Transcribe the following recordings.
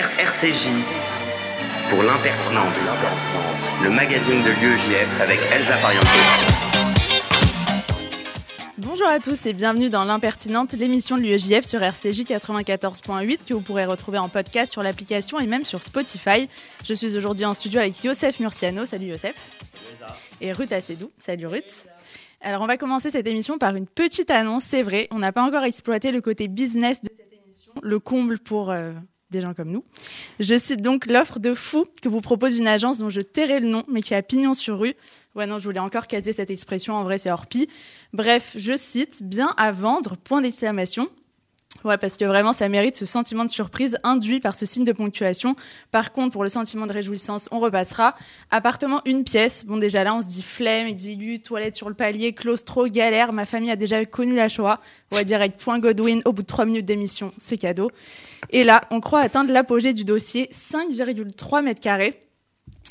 RCJ pour l'impertinente, le magazine de l'UEJF avec Elsa Parianto. Bonjour à tous et bienvenue dans l'impertinente, l'émission de l'UEJF sur RCJ 94.8 que vous pourrez retrouver en podcast sur l'application et même sur Spotify. Je suis aujourd'hui en studio avec Youssef Murciano. Salut Youssef. Et Ruth Assedou. Salut Ruth. Alors on va commencer cette émission par une petite annonce, c'est vrai, on n'a pas encore exploité le côté business de cette émission, le comble pour euh, des gens comme nous. Je cite donc l'offre de fou que vous propose une agence dont je tairai le nom, mais qui a pignon sur rue. Ouais, non, je voulais encore caser cette expression, en vrai, c'est hors pi. Bref, je cite, bien à vendre, point d'exclamation. Ouais, parce que vraiment, ça mérite ce sentiment de surprise induit par ce signe de ponctuation. Par contre, pour le sentiment de réjouissance, on repassera. Appartement, une pièce. Bon, déjà là, on se dit flemme, exigu, toilette sur le palier, claustro, galère. Ma famille a déjà connu la Shoah. Va direct point Godwin au bout de trois minutes d'émission. C'est cadeau. Et là, on croit atteindre l'apogée du dossier 5,3 mètres carrés.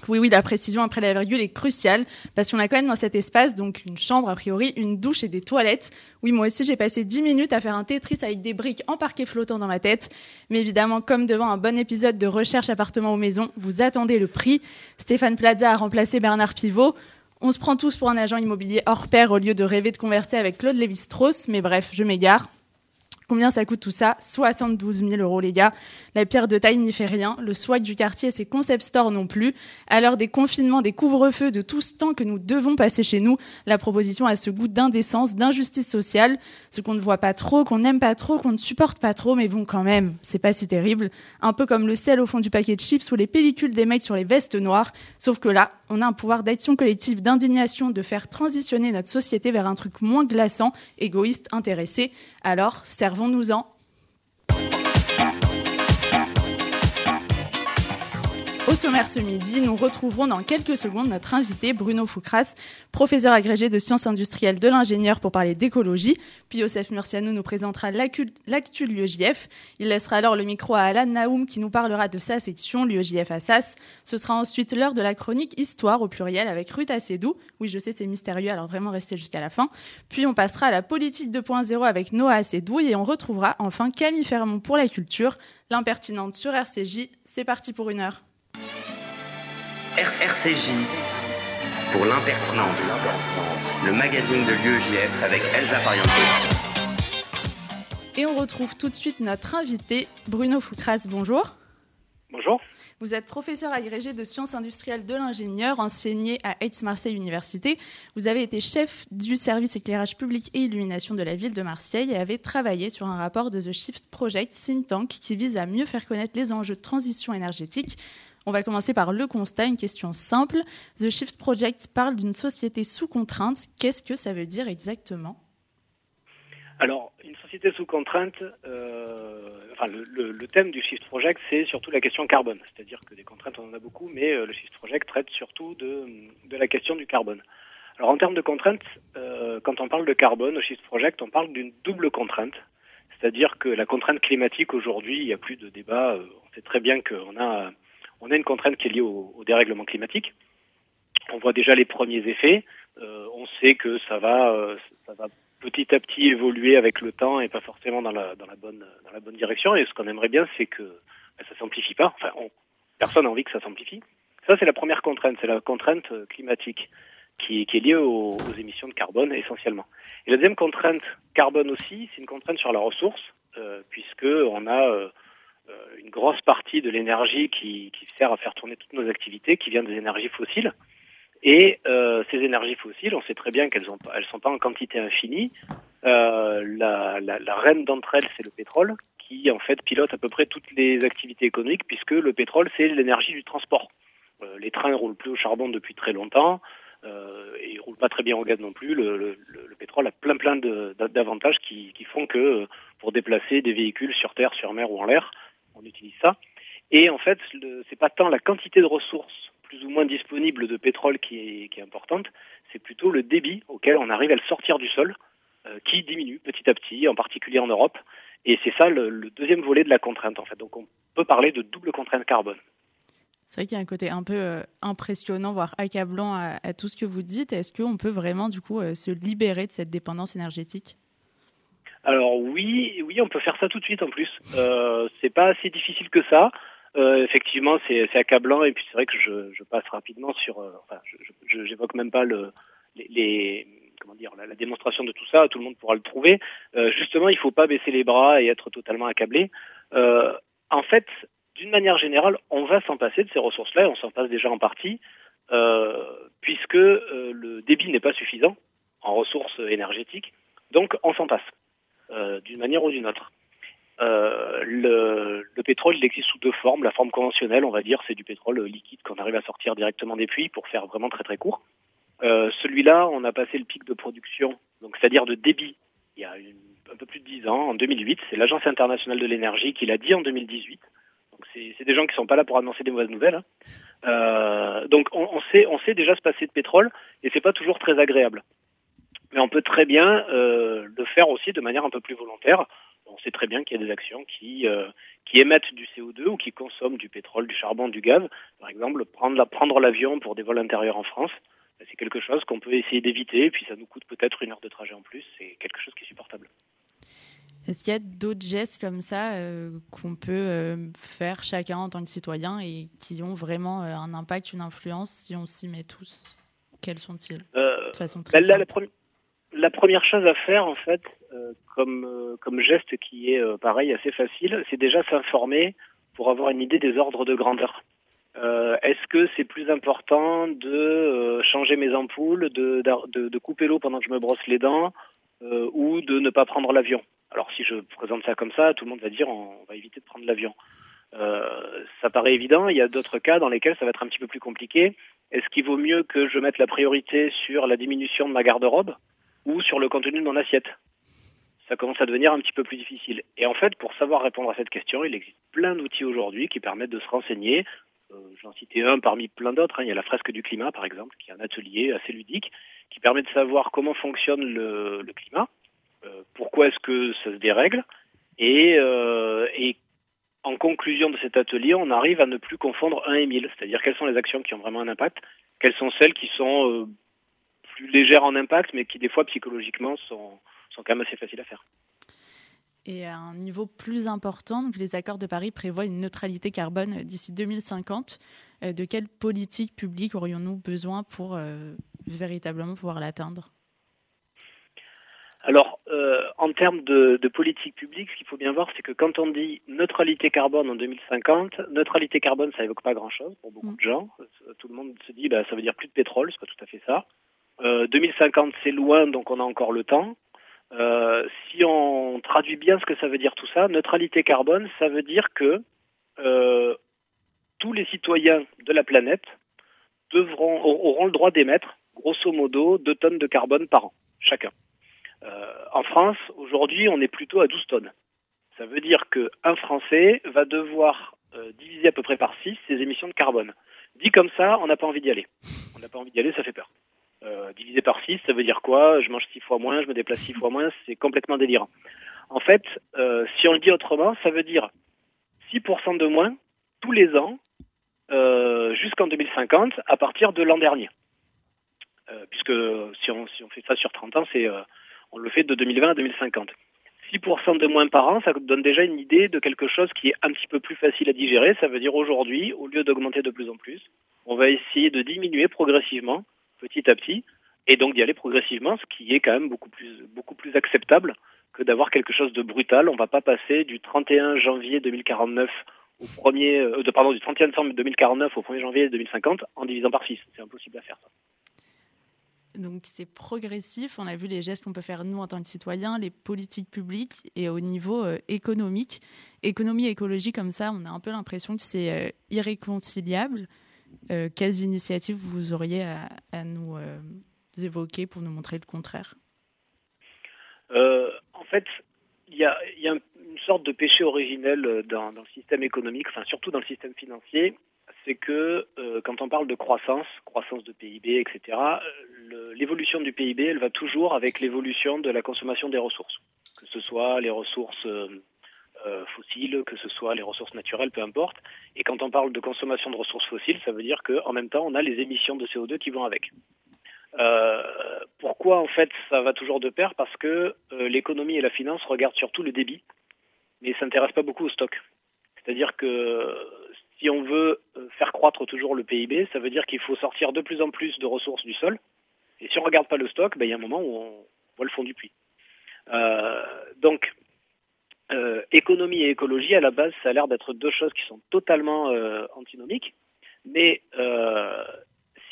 Oui, oui, la précision après la virgule est cruciale parce qu'on a quand même dans cet espace donc une chambre a priori, une douche et des toilettes. Oui, moi aussi j'ai passé 10 minutes à faire un Tetris avec des briques en parquet flottant dans ma tête. Mais évidemment, comme devant un bon épisode de recherche appartement aux maisons, vous attendez le prix. Stéphane Plaza a remplacé Bernard Pivot. On se prend tous pour un agent immobilier hors pair au lieu de rêver de converser avec Claude Lévi-Strauss. Mais bref, je m'égare. Combien ça coûte tout ça? 72 000 euros, les gars. La pierre de taille n'y fait rien. Le swag du quartier et ses concept stores non plus. À l'heure des confinements, des couvre-feux, de tout ce temps que nous devons passer chez nous, la proposition a ce goût d'indécence, d'injustice sociale. Ce qu'on ne voit pas trop, qu'on n'aime pas trop, qu'on ne supporte pas trop, mais bon, quand même, c'est pas si terrible. Un peu comme le sel au fond du paquet de chips ou les pellicules des mecs sur les vestes noires. Sauf que là, on a un pouvoir d'action collective, d'indignation, de faire transitionner notre société vers un truc moins glaçant, égoïste, intéressé. Alors, servons-nous-en. Sommaire ce midi, nous retrouverons dans quelques secondes notre invité Bruno Foucras, professeur agrégé de sciences industrielles de l'ingénieur pour parler d'écologie. Puis Joseph Murciano nous présentera l'actu l'UEJF. Il laissera alors le micro à Alan Naoum qui nous parlera de sa section, l'UEJF Assas. Ce sera ensuite l'heure de la chronique Histoire au pluriel avec Ruth Assedou. Oui, je sais, c'est mystérieux, alors vraiment restez jusqu'à la fin. Puis on passera à la politique 2.0 avec Noah Assedou et on retrouvera enfin Camille Fermont pour la culture, l'impertinente sur RCJ. C'est parti pour une heure. RCJ pour l'impertinente, le magazine de l'UEJF avec Elsa Parianto. Et on retrouve tout de suite notre invité, Bruno Foucras. Bonjour. Bonjour. Vous êtes professeur agrégé de sciences industrielles de l'ingénieur, enseigné à Aix-Marseille Université. Vous avez été chef du service éclairage public et illumination de la ville de Marseille et avez travaillé sur un rapport de The Shift Project Think Tank qui vise à mieux faire connaître les enjeux de transition énergétique on va commencer par le constat, une question simple. The Shift Project parle d'une société sous contrainte. Qu'est-ce que ça veut dire exactement? Alors, une société sous contrainte, euh, enfin, le, thème du Shift Project, c'est surtout la question carbone. C'est-à-dire que des contraintes, on en a beaucoup, mais euh, le Shift Project traite surtout de, la question du carbone. Alors, en termes de contraintes, euh, quand on parle de carbone au Shift Project, on parle d'une double contrainte. C'est-à-dire que la contrainte climatique, aujourd'hui, il n'y a plus de débat. on sait très bien qu'on a on a une contrainte qui est liée au, dérèglement climatique. On voit déjà les premiers effets. Euh, on sait que ça va, euh, ça va petit à petit évoluer avec le temps et pas forcément dans la, dans la, bonne, dans la bonne direction. Et ce qu'on aimerait bien, c'est que ben, ça s'amplifie pas. Enfin, personne n'a envie que ça s'amplifie. Ça, c'est la première contrainte, c'est la contrainte climatique qui, est liée aux, émissions de carbone essentiellement. Et la deuxième contrainte carbone aussi, c'est une contrainte sur la ressource, euh, puisque on a euh, une grosse partie de l'énergie qui, qui, sert à faire tourner toutes nos activités, qui vient des énergies fossiles. Et euh, ces énergies fossiles, on sait très bien qu'elles ne elles sont pas en quantité infinie. Euh, la, la, la, reine d'entre elles, c'est le pétrole, qui en fait pilote à peu près toutes les activités économiques, puisque le pétrole, c'est l'énergie du transport. Euh, les trains ne roulent plus au charbon depuis très longtemps, euh, et ils roulent pas très bien au gaz non plus. Le, le, le pétrole a plein plein d'avantages qui, qui, font que pour déplacer des véhicules sur terre, sur mer ou en l'air, on utilise ça. Et en fait, c'est pas tant la quantité de ressources plus ou moins disponibles de pétrole qui est, qui est importante, c'est plutôt le débit auquel on arrive à le sortir du sol, euh, qui diminue petit à petit, en particulier en Europe. Et c'est ça le, deuxième volet de la contrainte, en fait. Donc on peut parler de double contrainte carbone. C'est vrai qu'il y a un côté un peu euh, impressionnant, voire accablant à, tout ce que vous dites. Est-ce qu'on peut vraiment, du coup, euh, se libérer de cette dépendance énergétique? Alors oui, oui, on peut faire ça tout de suite en plus. Euh, c'est pas assez difficile que ça. Euh, effectivement, c'est accablant et puis c'est vrai que je, passe rapidement sur. Euh, enfin, je j'évoque même pas le, les, comment dire la, démonstration de tout ça. Tout le monde pourra le trouver. Euh, justement, il faut pas baisser les bras et être totalement accablé. En fait, d'une manière générale, on va s'en passer de ces ressources-là. On s'en passe déjà en partie puisque le débit n'est pas suffisant en ressources énergétiques. Donc, on s'en passe d'une manière ou d'une autre. Euh, le, le, pétrole, il existe sous deux formes. La forme conventionnelle, on va dire, c'est du pétrole liquide qu'on arrive à sortir directement des puits pour faire vraiment très très court. Euh, Celui-là, on a passé le pic de production, donc c'est-à-dire de débit, il y a un peu plus de 10 ans, en 2008. C'est l'Agence internationale de l'énergie qui l'a dit en 2018. Donc c'est des gens qui sont pas là pour annoncer des mauvaises nouvelles. Hein. Euh, donc on, on, sait, on sait déjà se passer de pétrole et c'est pas toujours très agréable. Mais on peut très bien euh, le faire aussi de manière un peu plus volontaire. On sait très bien qu'il y a des actions qui, euh, qui émettent du CO2 ou qui consomment du pétrole, du charbon, du gaz. Par exemple, prendre, prendre l'avion pour des vols intérieurs en France, ben, c'est quelque chose qu'on peut essayer d'éviter, et puis ça nous coûte peut-être une heure de trajet en plus, c'est quelque chose qui est supportable. Est-ce qu'il y a d'autres gestes comme ça euh, qu'on peut euh, faire chacun en tant que citoyen et qui ont vraiment un impact, une influence si on s'y met tous? Quels sont-ils? De façon très ben, la, la, première chose à faire, en fait, euh, comme, euh, comme geste qui est euh, pareil assez facile, c'est déjà s'informer pour avoir une idée des ordres de grandeur. Est-ce que c'est plus important de changer mes ampoules, de, de, couper l'eau pendant que je me brosse les dents, ou de ne pas prendre l'avion? Alors si je présente ça comme ça, tout le monde va dire on va éviter de prendre l'avion. Ça paraît évident. Il y a d'autres cas dans lesquels ça va être un petit peu plus compliqué. Est-ce qu'il vaut mieux que je mette la priorité sur la diminution de ma garde-robe? Ou sur le contenu de mon assiette ça commence à devenir un petit peu plus difficile. Et en fait, pour savoir répondre à cette question, il existe plein d'outils aujourd'hui qui permettent de se renseigner. Euh, J'en citais un parmi plein d'autres. Hein. Il y a la fresque du climat, par exemple, qui est un atelier assez ludique qui permet de savoir comment fonctionne le, climat, euh, pourquoi est-ce que ça se dérègle, et, euh, et en conclusion de cet atelier, on arrive à ne plus confondre 1 et 1000, c'est-à-dire quelles sont les actions qui ont vraiment un impact, quelles sont celles qui sont plus légères en impact, mais qui des fois psychologiquement sont sont quand même assez faciles à faire. Et à un niveau plus important, donc les accords de Paris prévoient une neutralité carbone d'ici 2050. Euh, de quelle politique publique aurions-nous besoin pour euh, véritablement pouvoir l'atteindre? Alors, euh, en termes de, de, politique publique, ce qu'il faut bien voir, c'est que quand on dit neutralité carbone en 2050, neutralité carbone, ça évoque pas grand-chose pour beaucoup mm. de gens. Tout le monde se dit, bah, ça veut dire plus de pétrole, c'est pas tout à fait ça. Euh, 2050, c'est loin, donc on a encore le temps. Euh, si on traduit bien ce que ça veut dire tout ça, neutralité carbone, ça veut dire que euh, tous les citoyens de la planète devront, auront le droit d'émettre, grosso modo, 2 tonnes de carbone par an, chacun. Euh, en France, aujourd'hui, on est plutôt à 12 tonnes. Ça veut dire qu'un Français va devoir euh, diviser à peu près par 6 ses émissions de carbone. Dit comme ça, on n'a pas envie d'y aller. On n'a pas envie d'y aller, ça fait peur. Euh, divisé par 6, ça veut dire quoi? Je mange 6 fois moins, je me déplace 6 fois moins, c'est complètement délirant. En fait, euh, si on le dit autrement, ça veut dire 6% de moins tous les ans euh, jusqu'en 2050 à partir de l'an dernier. Puisque si on, fait ça sur 30 ans, on le fait de 2020 à 2050. 6% de moins par an, ça donne déjà une idée de quelque chose qui est un petit peu plus facile à digérer. Ça veut dire aujourd'hui, au lieu d'augmenter de plus en plus, on va essayer de diminuer progressivement petit à petit, et donc d'y aller progressivement, ce qui est quand même beaucoup plus, beaucoup plus acceptable que d'avoir quelque chose de brutal. On ne va pas passer du 31 janvier 2049 au premier, euh, de, pardon, du 31 décembre 2049 au 1er janvier 2050 en divisant par 6. C'est impossible à faire. Ça. Donc c'est progressif. On a vu les gestes qu'on peut faire nous en tant que citoyens, les politiques publiques et au niveau euh, économique. Économie et écologie comme ça, on a un peu l'impression que c'est euh, irréconciliable. Euh, quelles initiatives vous auriez à, nous euh, évoquer pour nous montrer le contraire? Euh, En fait, il y a, une sorte de péché originel dans, dans, le système économique, enfin surtout dans le système financier, c'est que quand on parle de croissance, croissance de PIB, etc., l'évolution du PIB, elle va toujours avec l'évolution de la consommation des ressources, que ce soit les ressources fossiles, que ce soit les ressources naturelles, peu importe. Et quand on parle de consommation de ressources fossiles, ça veut dire qu'en même temps, on a les émissions de CO2 qui vont avec. Euh, pourquoi en fait ça va toujours de pair? Parce que euh, l'économie et la finance regardent surtout le débit, mais ne s'intéressent pas beaucoup au stock. C'est-à-dire que toujours le PIB, ça veut dire qu'il faut sortir de plus en plus de ressources du sol. Et si on regarde pas le stock, ben, il y a un moment où on voit le fond du puits. Euh, donc, euh, économie et écologie, à la base, ça a l'air d'être deux choses qui sont totalement euh, antinomiques. Mais euh,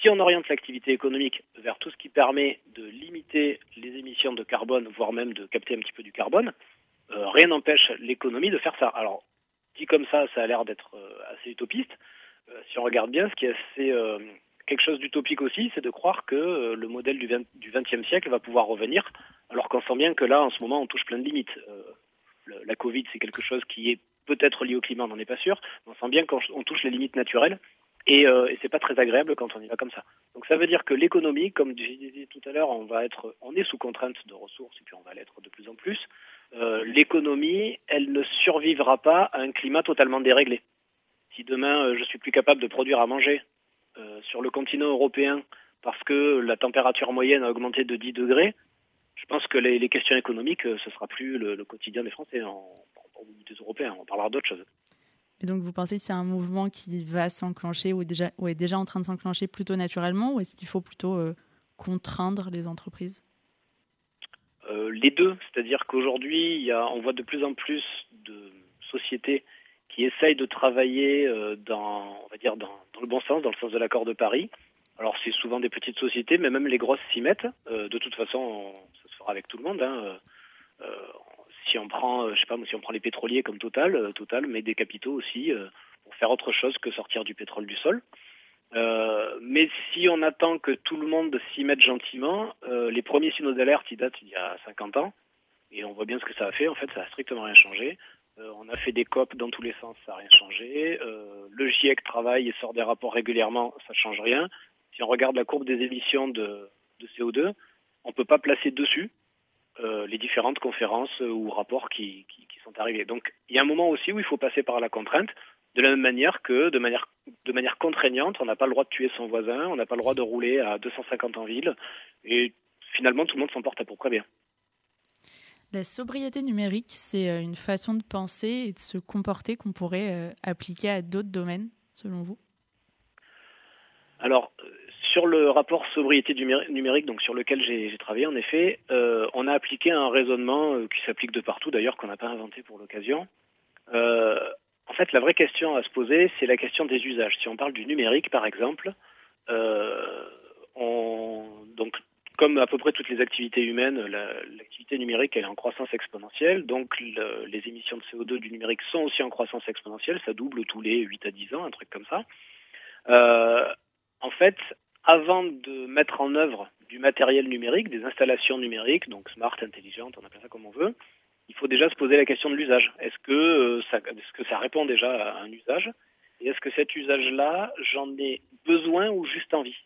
si on oriente l'activité économique vers tout ce qui permet de limiter les émissions de carbone, voire même de capter un petit peu du carbone, euh, rien n'empêche l'économie de faire ça. Alors, dit comme ça, ça a l'air d'être euh, assez utopiste. Euh, si on regarde bien, ce qui est assez quelque chose d'utopique aussi, c'est de croire que le modèle du, 20, du 20e siècle va pouvoir revenir, alors qu'on sent bien que là, en ce moment, on touche plein de limites. La Covid, c'est quelque chose qui est peut-être lié au climat, on n'en est pas sûr, on sent bien qu'on touche les limites naturelles. Et, euh, et c'est pas très agréable quand on y va comme ça. Donc ça veut dire que l'économie, comme je disais tout à l'heure, on va être, on est sous contrainte de ressources et puis on va l'être de plus en plus. Euh, l'économie, elle ne survivra pas à un climat totalement déréglé. Si demain euh, je suis plus capable de produire à manger euh, sur le continent européen parce que la température moyenne a augmenté de 10 degrés, je pense que les, les questions économiques, euh, ce sera plus le, le quotidien des Français, en, en, des Européens. On parlera d'autres choses. Et donc, vous pensez que c'est un mouvement qui va s'enclencher ou, déjà, ou est déjà en train de s'enclencher plutôt naturellement ou est-ce qu'il faut plutôt euh, contraindre les entreprises? Euh, Les deux. C'est-à-dire qu'aujourd'hui, on voit de plus en plus de sociétés qui essayent de travailler euh, dans, on va dire dans, dans, le bon sens, dans le sens de l'accord de Paris. Alors, c'est souvent des petites sociétés, mais même les grosses s'y mettent. De toute façon, on, fera avec tout le monde. Hein. Euh, si on prend, je sais pas, si on prend les pétroliers comme Total, Total met des capitaux aussi pour faire autre chose que sortir du pétrole du sol. Euh, mais si on attend que tout le monde s'y mette gentiment, euh, les premiers signaux d'alerte, ils datent il y a 50 ans, et on voit bien ce que ça a fait. En fait, ça a strictement rien changé. Euh, on a fait des COP dans tous les sens, ça n'a rien changé. le GIEC travaille et sort des rapports régulièrement, ça change rien. Si on regarde la courbe des émissions de CO2, on peut pas placer dessus les différentes conférences ou rapports qui, qui, qui sont arrivés. Donc, il y a un moment aussi où il faut passer par la contrainte de la même manière que, de manière, de manière contraignante, on n'a pas le droit de tuer son voisin, on n'a pas le droit de rouler à 250 en ville, et finalement tout le monde s'en porte à peu près bien. La sobriété numérique, c'est une façon de penser et de se comporter qu'on pourrait euh, appliquer à d'autres domaines, selon vous? Alors, sur le rapport sobriété numérique, donc sur lequel j'ai travaillé, en effet, euh, on a appliqué un raisonnement euh, qui s'applique de partout, d'ailleurs, qu'on n'a pas inventé pour l'occasion. Euh, en fait, la vraie question à se poser, c'est la question des usages. Si on parle du numérique, par exemple, on, donc comme à peu près toutes les activités humaines, l'activité la, numérique elle est en croissance exponentielle, donc le, les émissions de CO2 du numérique sont aussi en croissance exponentielle, ça double tous les 8 à 10 ans, un truc comme ça. En fait, avant de mettre en œuvre du matériel numérique, des installations numériques, donc smart, intelligentes, on appelle ça comme on veut, il faut déjà se poser la question de l'usage. Est-ce que, euh, ça, est-ce que ça répond déjà à un usage? Et est-ce que cet usage-là, j'en ai besoin ou juste envie?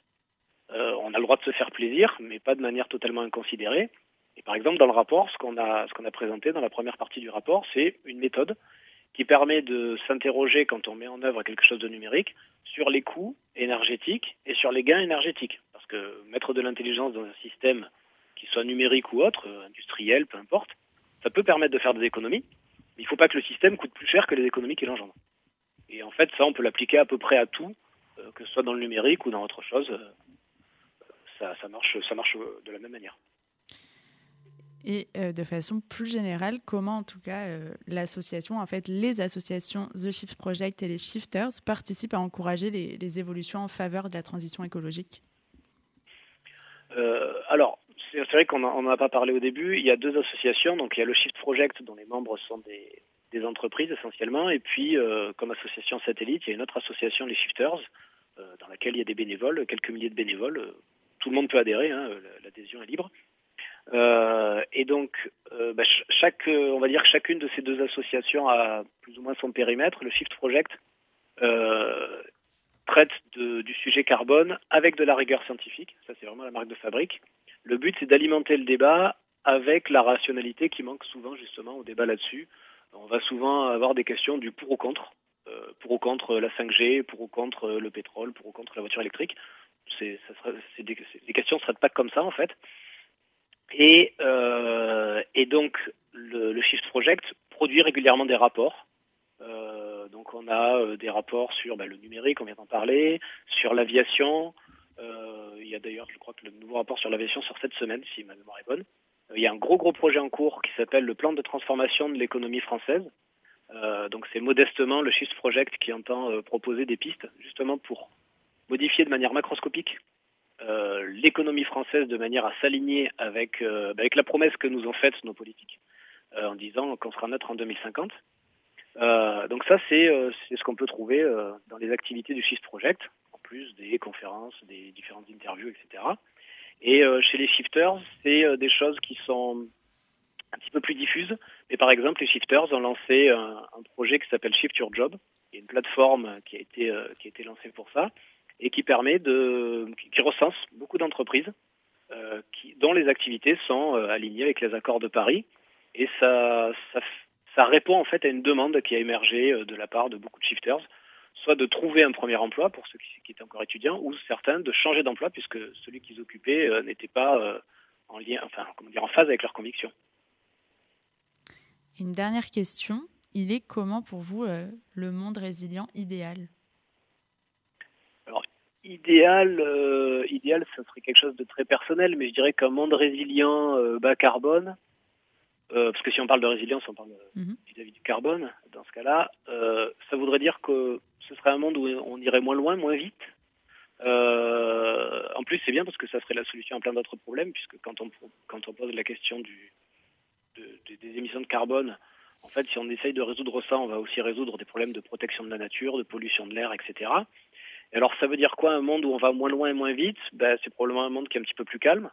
Euh, On a le droit de se faire plaisir, mais pas de manière totalement inconsidérée. Et par exemple, dans le rapport, ce qu'on a présenté dans la première partie du rapport, c'est une méthode qui permet de s'interroger quand on met en œuvre quelque chose de numérique sur les coûts énergétiques et sur les gains énergétiques. Parce que mettre de l'intelligence dans un système qui soit numérique ou autre, industriel, peu importe, ça peut permettre de faire des économies, mais il ne faut pas que le système coûte plus cher que les économies qu'il engendre. Et en fait, ça, on peut l'appliquer à peu près à tout, euh, que ce soit dans le numérique ou dans autre chose. Euh, ça, marche, ça marche de la même manière. Et euh, de façon plus générale, comment en tout cas euh, l'association, en fait les associations The Shift Project et les Shifters participent à encourager les, évolutions en faveur de la transition écologique? Euh, Alors, c'est vrai qu'on n'en a pas parlé au début. Il y a deux associations. Donc, il y a le Shift Project, dont les membres sont des, entreprises essentiellement. Et puis, comme association satellite, il y a une autre association, les Shifters, dans laquelle il y a des bénévoles, quelques milliers de bénévoles. Tout le monde peut adhérer, hein, l'adhésion est libre. Euh, et donc, euh, bah, chaque, on va dire chacune de ces deux associations a plus ou moins son périmètre. Le Shift Project euh, traite du sujet carbone avec de la rigueur scientifique. Ça, c'est vraiment la marque de fabrique. Le but, c'est d'alimenter le débat avec la rationalité qui manque souvent justement au débat là-dessus. On va souvent avoir des questions du pour ou contre, euh, pour ou contre la 5G, pour ou contre le pétrole, pour ou contre la voiture électrique. Les questions ne seraient pas comme ça en fait. Et, euh, et donc le, le, Shift Project produit régulièrement des rapports. Euh, donc on a des rapports sur bah, le numérique, on vient d'en parler, sur l'aviation. il y a d'ailleurs, je crois que le nouveau rapport sur l'aviation sort cette semaine, si ma mémoire est bonne. il y a un gros gros projet en cours qui s'appelle le plan de transformation de l'économie française. donc c'est modestement le Shift Project qui entend proposer des pistes justement pour modifier de manière macroscopique euh, l'économie française de manière à s'aligner avec, euh, avec la promesse que nous ont faite nos politiques euh, en disant qu'on sera neutre en 2050. donc ça, c'est ce qu'on peut trouver dans les activités du Shift Project, en plus des conférences, des différentes interviews, etc. Et chez les shifters, c'est des choses qui sont un petit peu plus diffuses. Mais par exemple, les shifters ont lancé un, un projet qui s'appelle Shift Your Job. Il y a une plateforme qui a été, qui a été lancée pour ça et qui permet de, qui recense beaucoup d'entreprises euh, dont les activités sont euh, alignées avec les accords de Paris. Et ça, répond en fait à une demande qui a émergé euh, de la part de beaucoup de shifters, soit de trouver un premier emploi pour ceux qui, qui étaient encore étudiants, ou certains de changer d'emploi puisque celui qu'ils occupaient n'était pas en lien, enfin, comment dire, en phase avec leurs convictions. Une dernière question, il est comment pour vous le monde résilient idéal? Idéal, euh, idéal, ça serait quelque chose de très personnel, mais je dirais qu'un monde résilient euh, bas carbone, euh, parce que si on parle de résilience, on parle mhm. vis-à-vis du carbone, dans ce cas-là, ça voudrait dire que ce serait un monde où on irait moins loin, moins vite. en plus, c'est bien parce que ça serait la solution à plein d'autres problèmes, puisque quand on, quand on pose la question du, des émissions de carbone, en fait, si on essaye de résoudre ça, on va aussi résoudre des problèmes de protection de la nature, de pollution de l'air, etc alors ça veut dire quoi un monde où on va moins loin et moins vite? Ben, C'est probablement un monde qui est un petit peu plus calme,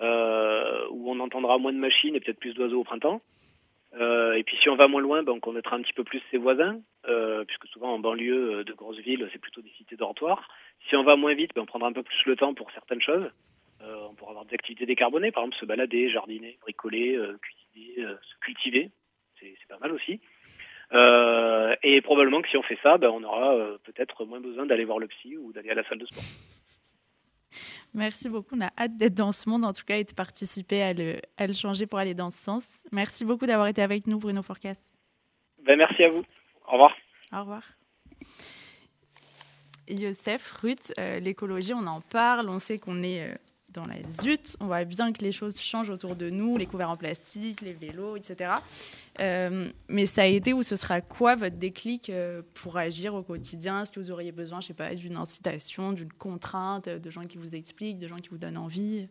euh, où on entendra moins de machines et peut-être plus d'oiseaux au printemps. Euh, et puis si on va moins loin, ben, on connaîtra un petit peu plus ses voisins, euh, puisque souvent en banlieue de grosses villes, c'est plutôt des cités dortoirs. Si on va moins vite, ben, on prendra un peu plus le temps pour certaines choses. On pourra avoir des activités décarbonées, par exemple se balader, jardiner, bricoler, cuisiner, se cultiver. C'est pas mal aussi. Euh, et probablement que si on fait ça, ben, on aura euh, peut-être moins besoin d'aller voir le psy ou d'aller à la salle de sport. Merci beaucoup. On a hâte d'être dans ce monde, en tout cas, et de participer à le, à le changer pour aller dans ce sens. Merci beaucoup d'avoir été avec nous, Bruno Fourcas. Ben, merci à vous. Au revoir. Au revoir. Youssef, Ruth, euh, l'écologie, on en parle. On sait qu'on est dans la zut, on voit bien que les choses changent autour de nous, les couverts en plastique, les vélos, etc. Euh, mais ça a été ou ce sera quoi votre déclic euh, pour agir au quotidien? Est-ce que vous auriez besoin, je sais pas, d'une incitation, d'une contrainte, de gens qui vous expliquent, de gens qui vous donnent envie?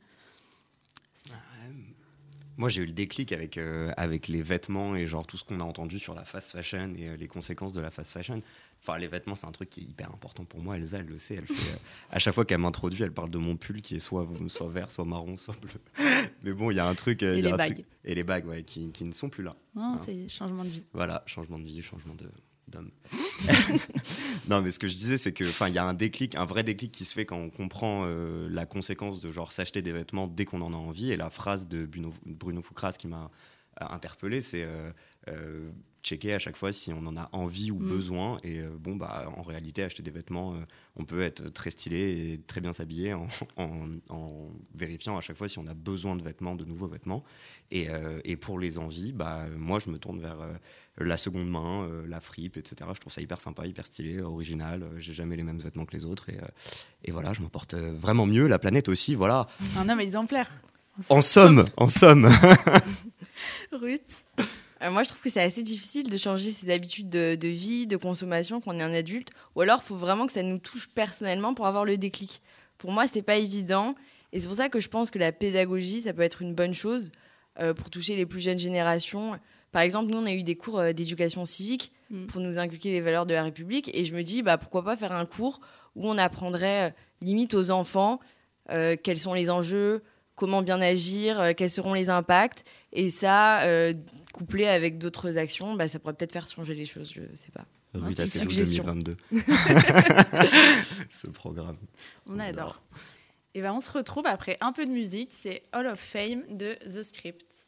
Moi, j'ai eu le déclic avec, euh, avec les vêtements et genre tout ce qu'on a entendu sur la fast fashion et les conséquences de la fast fashion. Enfin, les vêtements, c'est un truc qui est hyper important pour moi. Elsa, elle le sait. Elle fait, euh, à chaque fois qu'elle m'introduit, elle parle de mon pull qui est soit, soit vert, soit marron, soit bleu. Mais bon, il y a un truc. Euh, et les bagues. et les bagues, ouais, qui, qui, ne sont plus là. Non, hein. c'est changement de vie. Voilà, changement de vie, changement de non, mais ce que je disais, c'est que, enfin, il y a un déclic, un vrai déclic qui se fait quand on comprend euh, la conséquence de genre s'acheter des vêtements dès qu'on en a envie. Et la phrase de Bruno, Bruno Foucras qui m'a interpellé, c'est checker à chaque fois si on en a envie ou mm. besoin. Et euh, bon, bah, en réalité, acheter des vêtements, euh, on peut être très stylé et très bien s'habiller en, en, vérifiant à chaque fois si on a besoin de vêtements, de nouveaux vêtements. Et, euh, et pour les envies, bah, moi, je me tourne vers la seconde main, la fripe, etc. Je trouve ça hyper sympa, hyper stylé, original. J'ai jamais les mêmes vêtements que les autres. Et, et voilà, je m'en porte vraiment mieux. La planète aussi, voilà. Un homme exemplaire. En somme, en somme. Ruth euh, moi, je trouve que c'est assez difficile de changer ses habitudes de, vie, de consommation quand on est un adulte. Ou alors, il faut vraiment que ça nous touche personnellement pour avoir le déclic. Pour moi, c'est pas évident. Et c'est pour ça que je pense que la pédagogie, ça peut être une bonne chose euh, pour toucher les plus jeunes générations. Par exemple, nous, on a eu des cours euh, d'éducation civique mm. pour nous inculquer les valeurs de la République. Et je me dis, bah, pourquoi pas faire un cours où on apprendrait limite aux enfants quels sont les enjeux, comment bien agir, quels seront les impacts. Et ça, couplé avec d'autres actions, bah, ça pourrait peut-être faire changer les choses, je ne sais pas. Oui, c'est 2022. Ce programme. On, adore. Et ben on se retrouve après un peu de musique, c'est Hall of Fame de The Script.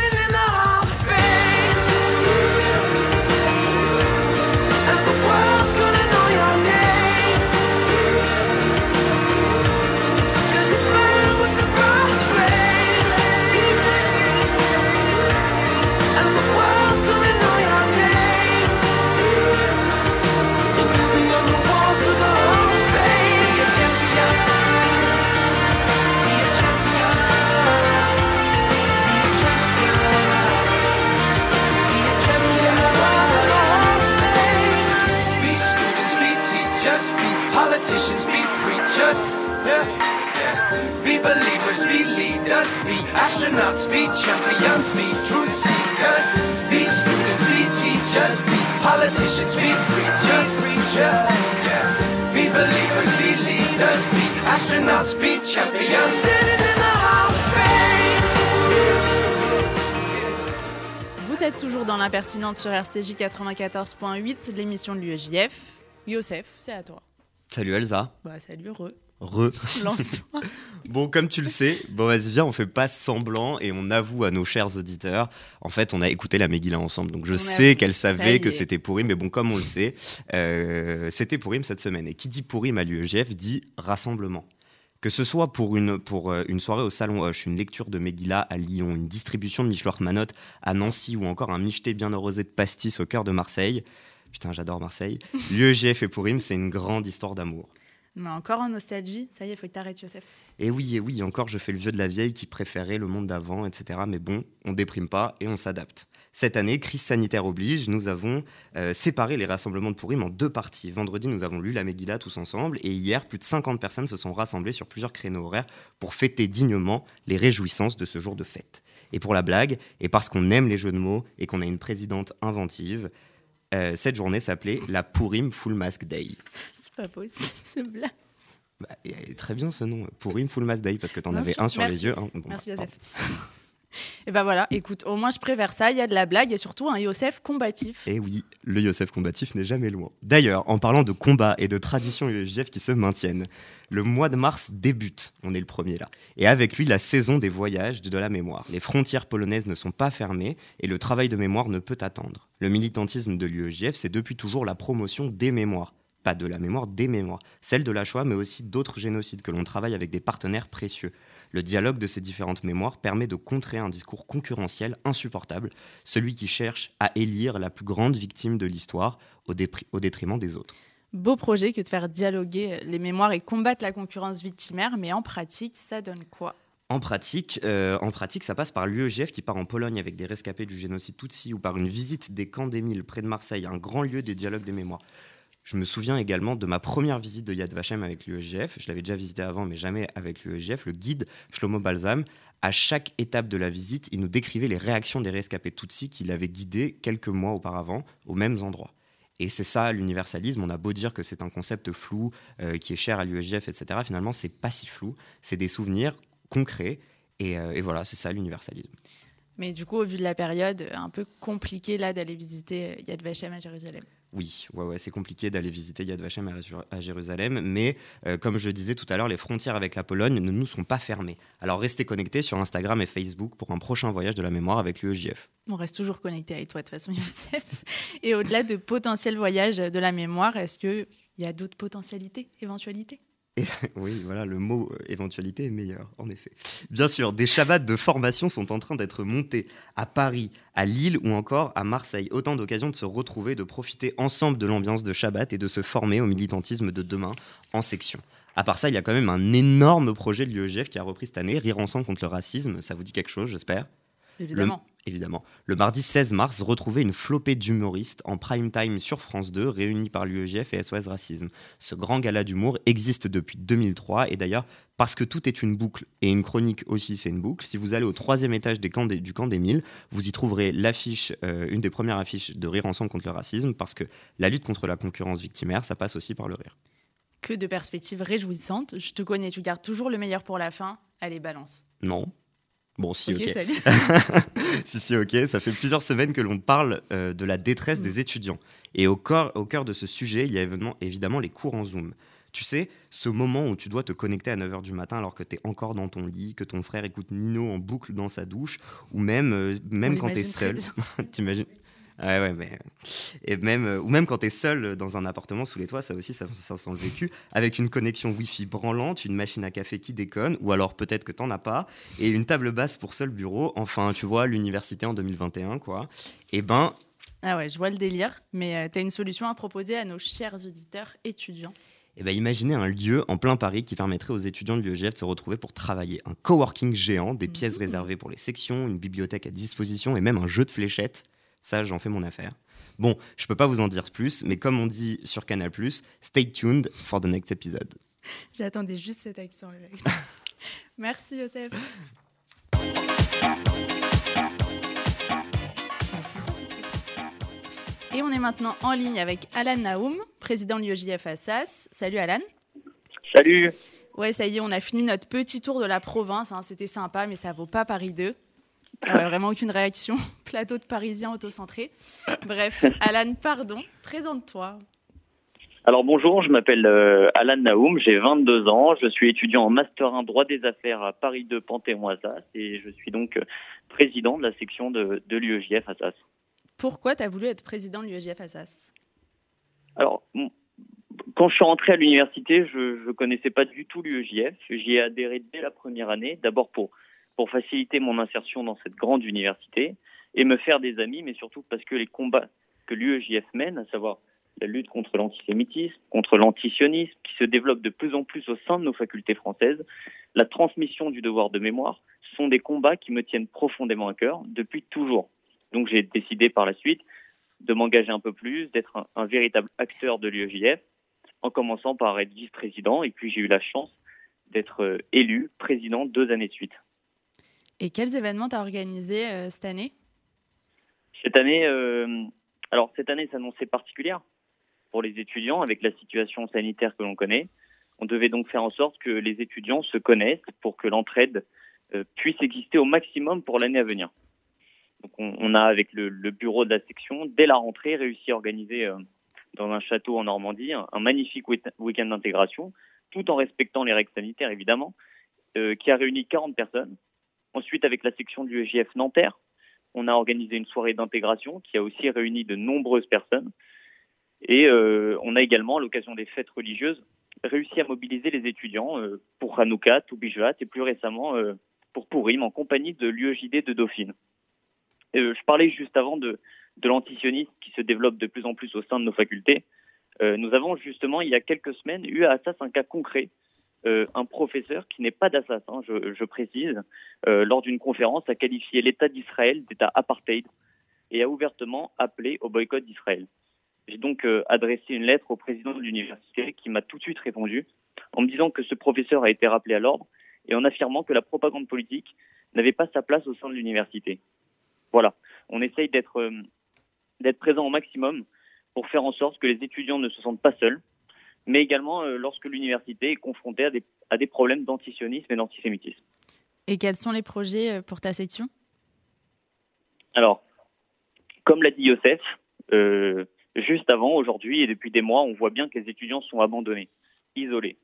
astronauts, be champions, be truth seekers. Be students, be teachers, be politicians, be preachers. Yeah. yeah. Be believers, be leaders, be astronauts, be champions. Standing in the Hall of Fame. Vous êtes toujours dans l'impertinente sur RCJ 94.8, l'émission de l'UEJF. Youssef, c'est à toi. Salut Elsa. Bah salut, re. Re. Lance-toi. Bon, comme tu le sais, bon, vas-y, viens, on fait pas semblant et on avoue à nos chers auditeurs. En fait, on a écouté la Megillah ensemble. Donc, je On sais qu'elle savait que c'était Pourim, mais bon, comme on le sait, euh, c'était Pourim cette semaine. Et qui dit Pourim à l'UEGF dit rassemblement. Que ce soit pour une, pour euh, une soirée au Salon Hoche, une lecture de Megillah à Lyon, une distribution de Michloir Manot à Nancy ou encore un micheté bien arrosé de pastis au cœur de Marseille. Putain, j'adore Marseille. L'UEGF et Pourim, c'est une grande histoire d'amour. Mais encore en nostalgie, ça y est, faut que t'arrêtes, Youssef. Et oui, et oui, encore je fais le vieux de la vieille qui préférait le monde d'avant, etc. Mais bon, on déprime pas et on s'adapte. Cette année, crise sanitaire oblige, nous avons euh, séparé les rassemblements de Pourim en deux parties. Vendredi, nous avons lu la Megillah tous ensemble, et hier, plus de 50 personnes se sont rassemblées sur plusieurs créneaux horaires pour fêter dignement les réjouissances de ce jour de fête. Et pour la blague, et parce qu'on aime les jeux de mots et qu'on a une présidente inventive, euh, cette journée s'appelait la Pourim Full Mask Day. C'est pas possible, c'est blague. Bah, et très bien ce nom, Pourim Full Mask Day, parce que t'en avais un sur merci. les yeux. hein. Bon, Merci, bah, Youssef. Et ben voilà, écoute, au moins je préfère ça, il y a de la blague et surtout un Youssef combatif. Et oui, le Yosef combatif n'est jamais loin. D'ailleurs, en parlant de combat et de traditions UEJF qui se maintiennent, le mois de mars débute, on est le premier là, et avec lui la saison des voyages de la mémoire. Les frontières polonaises ne sont pas fermées et le travail de mémoire ne peut attendre. Le militantisme de l'UEJF, c'est depuis toujours la promotion des mémoires. Pas de la mémoire, des mémoires. Celle de la Shoah, mais aussi d'autres génocides que l'on travaille avec des partenaires précieux. Le dialogue de ces différentes mémoires permet de contrer un discours concurrentiel insupportable, celui qui cherche à élire la plus grande victime de l'histoire au, détriment des autres. Beau projet que de faire dialoguer les mémoires et combattre la concurrence victimaire, mais en pratique, ça donne quoi? En pratique, euh, en pratique, ça passe par l'UEGF qui part en Pologne avec des rescapés du génocide Tutsi ou par une visite des camps d'Émile près de Marseille, un grand lieu des dialogues des mémoires. Je me souviens également de ma première visite de Yad Vashem avec l'UEGF. Je l'avais déjà visité avant, mais jamais avec l'UEGF. Le guide Shlomo Balsam, à chaque étape de la visite, il nous décrivait les réactions des rescapés Tutsi qu'il avait guidés quelques mois auparavant aux mêmes endroits. Et c'est ça l'universalisme. On a beau dire que c'est un concept flou, euh, qui est cher à l'UEGF, etc. Finalement, c'est pas si flou. C'est des souvenirs concrets. Et, euh, et voilà, c'est ça l'universalisme. Mais du coup, au vu de la période, un peu compliqué là d'aller visiter Yad Vashem à Jérusalem. Oui, ouais, ouais, c'est compliqué d'aller visiter Yad Vashem à, Jéru- à Jérusalem, mais euh, comme je disais tout à l'heure, les frontières avec la Pologne ne nous sont pas fermées. Alors restez connectés sur Instagram et Facebook pour un prochain voyage de la mémoire avec l'UEJF. On reste toujours connecté avec toi de toute façon, Youssef. Et au-delà de potentiels voyages de la mémoire, est-ce qu'il Il y a d'autres potentialités, éventualités? Oui, voilà, le mot euh, éventualité est meilleur, en effet. Bien sûr, des Shabbats de formation sont en train d'être montés à Paris, à Lille ou encore à Marseille. Autant d'occasions de se retrouver, de profiter ensemble de l'ambiance de Shabbat et de se former au militantisme de demain en section. À part ça, il y a quand même un énorme projet de l'UEGF qui a repris cette année, Rire ensemble contre le racisme. Ça vous dit quelque chose, j'espère? Évidemment. Évidemment. Le mardi 16 mars, retrouvez une flopée d'humoristes en prime time sur France 2, réunis par l'UEGF et SOS Racisme. Ce grand gala d'humour existe depuis 2003 et d'ailleurs, parce que tout est une boucle et une chronique aussi, c'est une boucle. Si vous allez au troisième étage des camps des- du camp des Milles, vous y trouverez l'affiche, euh, une des premières affiches de Rire ensemble contre le racisme, parce que la lutte contre la concurrence victimaire, ça passe aussi par le rire. Que de perspectives réjouissantes. Je te connais, tu gardes toujours le meilleur pour la fin. Allez, balance. Non Bon, si, ok. si, si, ok. Ça fait plusieurs semaines que l'on parle euh, de la détresse Mm. des étudiants. Et au cœur, au cœur de ce sujet, il y a évidemment, évidemment les cours en Zoom. Tu sais, ce moment où tu dois te connecter à 9h du matin alors que tu es encore dans ton lit, que ton frère écoute Nino en boucle dans sa douche, ou même, euh, même On quand tu es seul. T'imagines Ouais, ouais, mais. Et même, euh, ou même quand tu es seul dans un appartement sous les toits, ça aussi, ça, ça sent le vécu, avec une connexion Wi-Fi branlante, une machine à café qui déconne, ou alors peut-être que t'en as pas, et une table basse pour seul bureau. Enfin, tu vois, l'université en 2021, quoi. Et ben, Ah ouais, je vois le délire, mais tu as une solution à proposer à nos chers auditeurs étudiants. eh ben, imaginez un lieu en plein Paris qui permettrait aux étudiants de l'UEGF de se retrouver pour travailler. Un coworking géant, des pièces Mmh. réservées pour les sections, une bibliothèque à disposition et même un jeu de fléchettes. Ça, j'en fais mon affaire. Bon, je peux pas vous en dire plus, mais comme on dit sur Canal+, stay tuned for the next episode. J'attendais juste cet accent. Merci, Youssef. Et on est maintenant en ligne avec Alan Naoum, président de l'UEJF Assas. Salut Alan. Salut Ouais, ça y est, on a fini notre petit tour de la province. hein. C'était sympa, mais ça vaut pas Paris 2. Euh, vraiment aucune réaction. Plateau de Parisiens autocentrés. Bref, Alan, pardon. Présente-toi. Alors bonjour, je m'appelle euh, Alan Naoum, j'ai 22 ans, je suis étudiant en Master 1 droit des affaires à Paris 2 Panthéon-Assas et je suis donc euh, président de la section de, de l'UEJF Assas. Pourquoi tu as voulu être président de l'UEJF Assas Alors, quand je suis rentré à l'université, je ne connaissais pas du tout l'UEJF. J'y ai adhéré dès la première année, d'abord pour, pour faciliter mon insertion dans cette grande université et me faire des amis, mais surtout parce que les combats que l'UEJF mène, à savoir la lutte contre l'antisémitisme, contre l'antisionisme, qui se développe de plus en plus au sein de nos facultés françaises, la transmission du devoir de mémoire, sont des combats qui me tiennent profondément à cœur depuis toujours. Donc j'ai décidé par la suite de m'engager un peu plus, d'être un, un véritable acteur de l'UEJF, en commençant par être vice-président, et puis j'ai eu la chance d'être euh, élu président deux années de suite. Et quels événements tu as organisés euh, cette année? Cette année, euh, alors cette année s'annonçait particulière pour les étudiants avec la situation sanitaire que l'on connaît. On devait donc faire en sorte que les étudiants se connaissent pour que l'entraide euh, puisse exister au maximum pour l'année à venir. Donc on, a avec le, bureau de la section dès la rentrée réussi à organiser dans un château en Normandie un, magnifique week- week-end d'intégration, tout en respectant les règles sanitaires évidemment, qui a réuni 40 personnes. Ensuite avec la section du EJF Nanterre, on a organisé une soirée d'intégration qui a aussi réuni de nombreuses personnes. Et euh, on a également, à l'occasion des fêtes religieuses, réussi à mobiliser les étudiants euh, pour Hanouka, Toubijuat et plus récemment euh, pour Pourim en compagnie de l'UEJD de Dauphine. Je parlais juste avant de, de l'antisionisme qui se développe de plus en plus au sein de nos facultés. Nous avons justement, il y a quelques semaines, eu à Assas un cas concret. Euh, un professeur qui n'est pas d'Assas, hein, je, je précise, euh, lors d'une conférence, a qualifié l'État d'Israël d'État apartheid et a ouvertement appelé au boycott d'Israël. J'ai donc euh, adressé une lettre au président de l'université qui m'a tout de suite répondu en me disant que ce professeur a été rappelé à l'ordre et en affirmant que la propagande politique n'avait pas sa place au sein de l'université. Voilà, on essaye d'être euh, d'être présent au maximum pour faire en sorte que les étudiants ne se sentent pas seuls, mais également euh, lorsque l'université est confrontée à des, à des problèmes d'antisionisme et d'antisémitisme. Et quels sont les projets euh, pour ta section? Alors, comme l'a dit Youssef, euh, juste avant, aujourd'hui et depuis des mois, on voit bien que les étudiants sont abandonnés, isolés.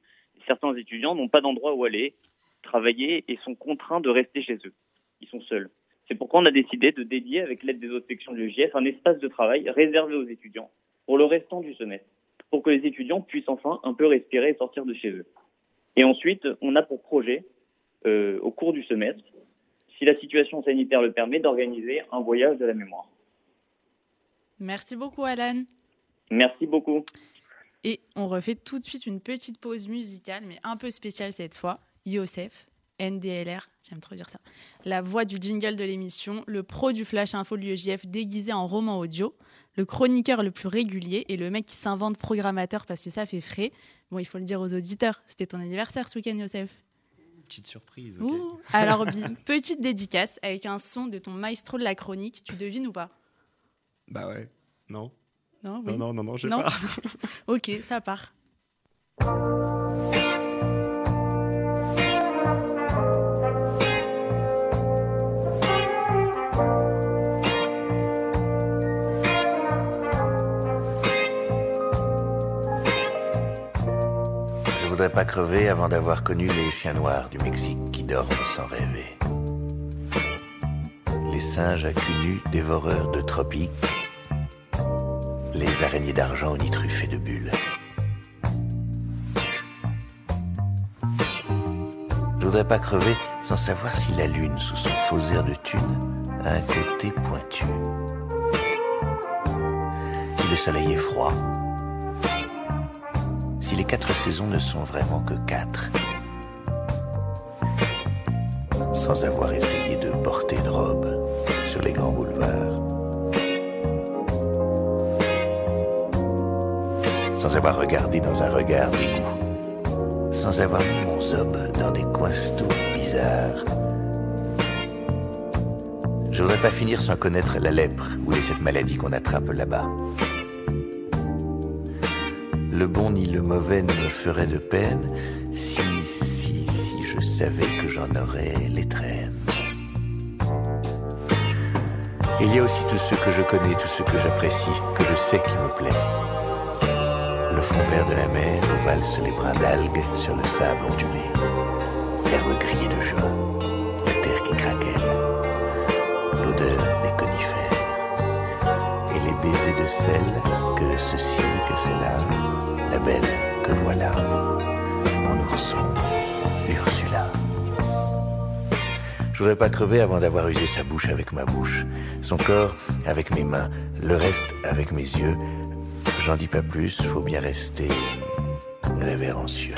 Certains étudiants n'ont pas d'endroit où aller, travailler et sont contraints de rester chez eux. Ils sont seuls. C'est pourquoi on a décidé de dédier, avec l'aide des autres sections de l'UGF, un espace de travail réservé aux étudiants pour le restant du semestre. Pour que les étudiants puissent enfin un peu respirer et sortir de chez eux. Et ensuite, on a pour projet, euh, au cours du semestre, si la situation sanitaire le permet, d'organiser un voyage de la mémoire. Merci beaucoup, Alan. Merci beaucoup. Et on refait tout de suite une petite pause musicale, mais un peu spéciale cette fois. Yosef, NDLR, j'aime trop dire ça. La voix du jingle de l'émission, le pro du Flash Info de l'UEJF déguisé en roman audio, le chroniqueur le plus régulier et le mec qui s'invente programmateur parce que ça fait frais. Bon, il faut le dire aux auditeurs, c'était ton anniversaire ce week-end, Yosef. Petite surprise. ok. Ouh. Alors, Bim, petite dédicace avec un son de ton maestro de la chronique. Tu devines ou pas? Bah ouais. Non. Non, Non, oui. non, non, non, je sais Non. pas. Ok, ça part. Voudrais pas crever avant d'avoir connu les chiens noirs du Mexique qui dorment sans rêver. Les singes à cul nu dévoreurs de tropiques. Les araignées d'argent au nid truffé de bulles. Je voudrais pas crever sans savoir si la lune, sous son faux air de thune, a un côté pointu. Si le soleil est froid, les quatre saisons ne sont vraiment que quatre. Sans avoir essayé de porter une robe sur les grands boulevards. Sans avoir regardé dans un regard d'égout. Sans avoir mis mon zob dans des coins bizarres. Je voudrais pas finir sans connaître la lèpre ou les sept maladies qu'on attrape là-bas. Le bon ni le mauvais ne me ferait de peine si, si, si je savais que j'en aurais les traînes. Il y a aussi tous ceux que je connais, tous ceux que j'apprécie, que je sais qui me plaît. Le fond vert de la mer où valsent les brins d'algues sur le sable ondulé. L'herbe grillée de juin, la terre qui craquelle, l'odeur des conifères et les baisers de sel que ceci, que cela, belle que voilà, mon ourson, Ursula. Je voudrais pas crever avant d'avoir usé sa bouche avec ma bouche, son corps avec mes mains, le reste avec mes yeux. J'en dis pas plus, faut bien rester révérencieux.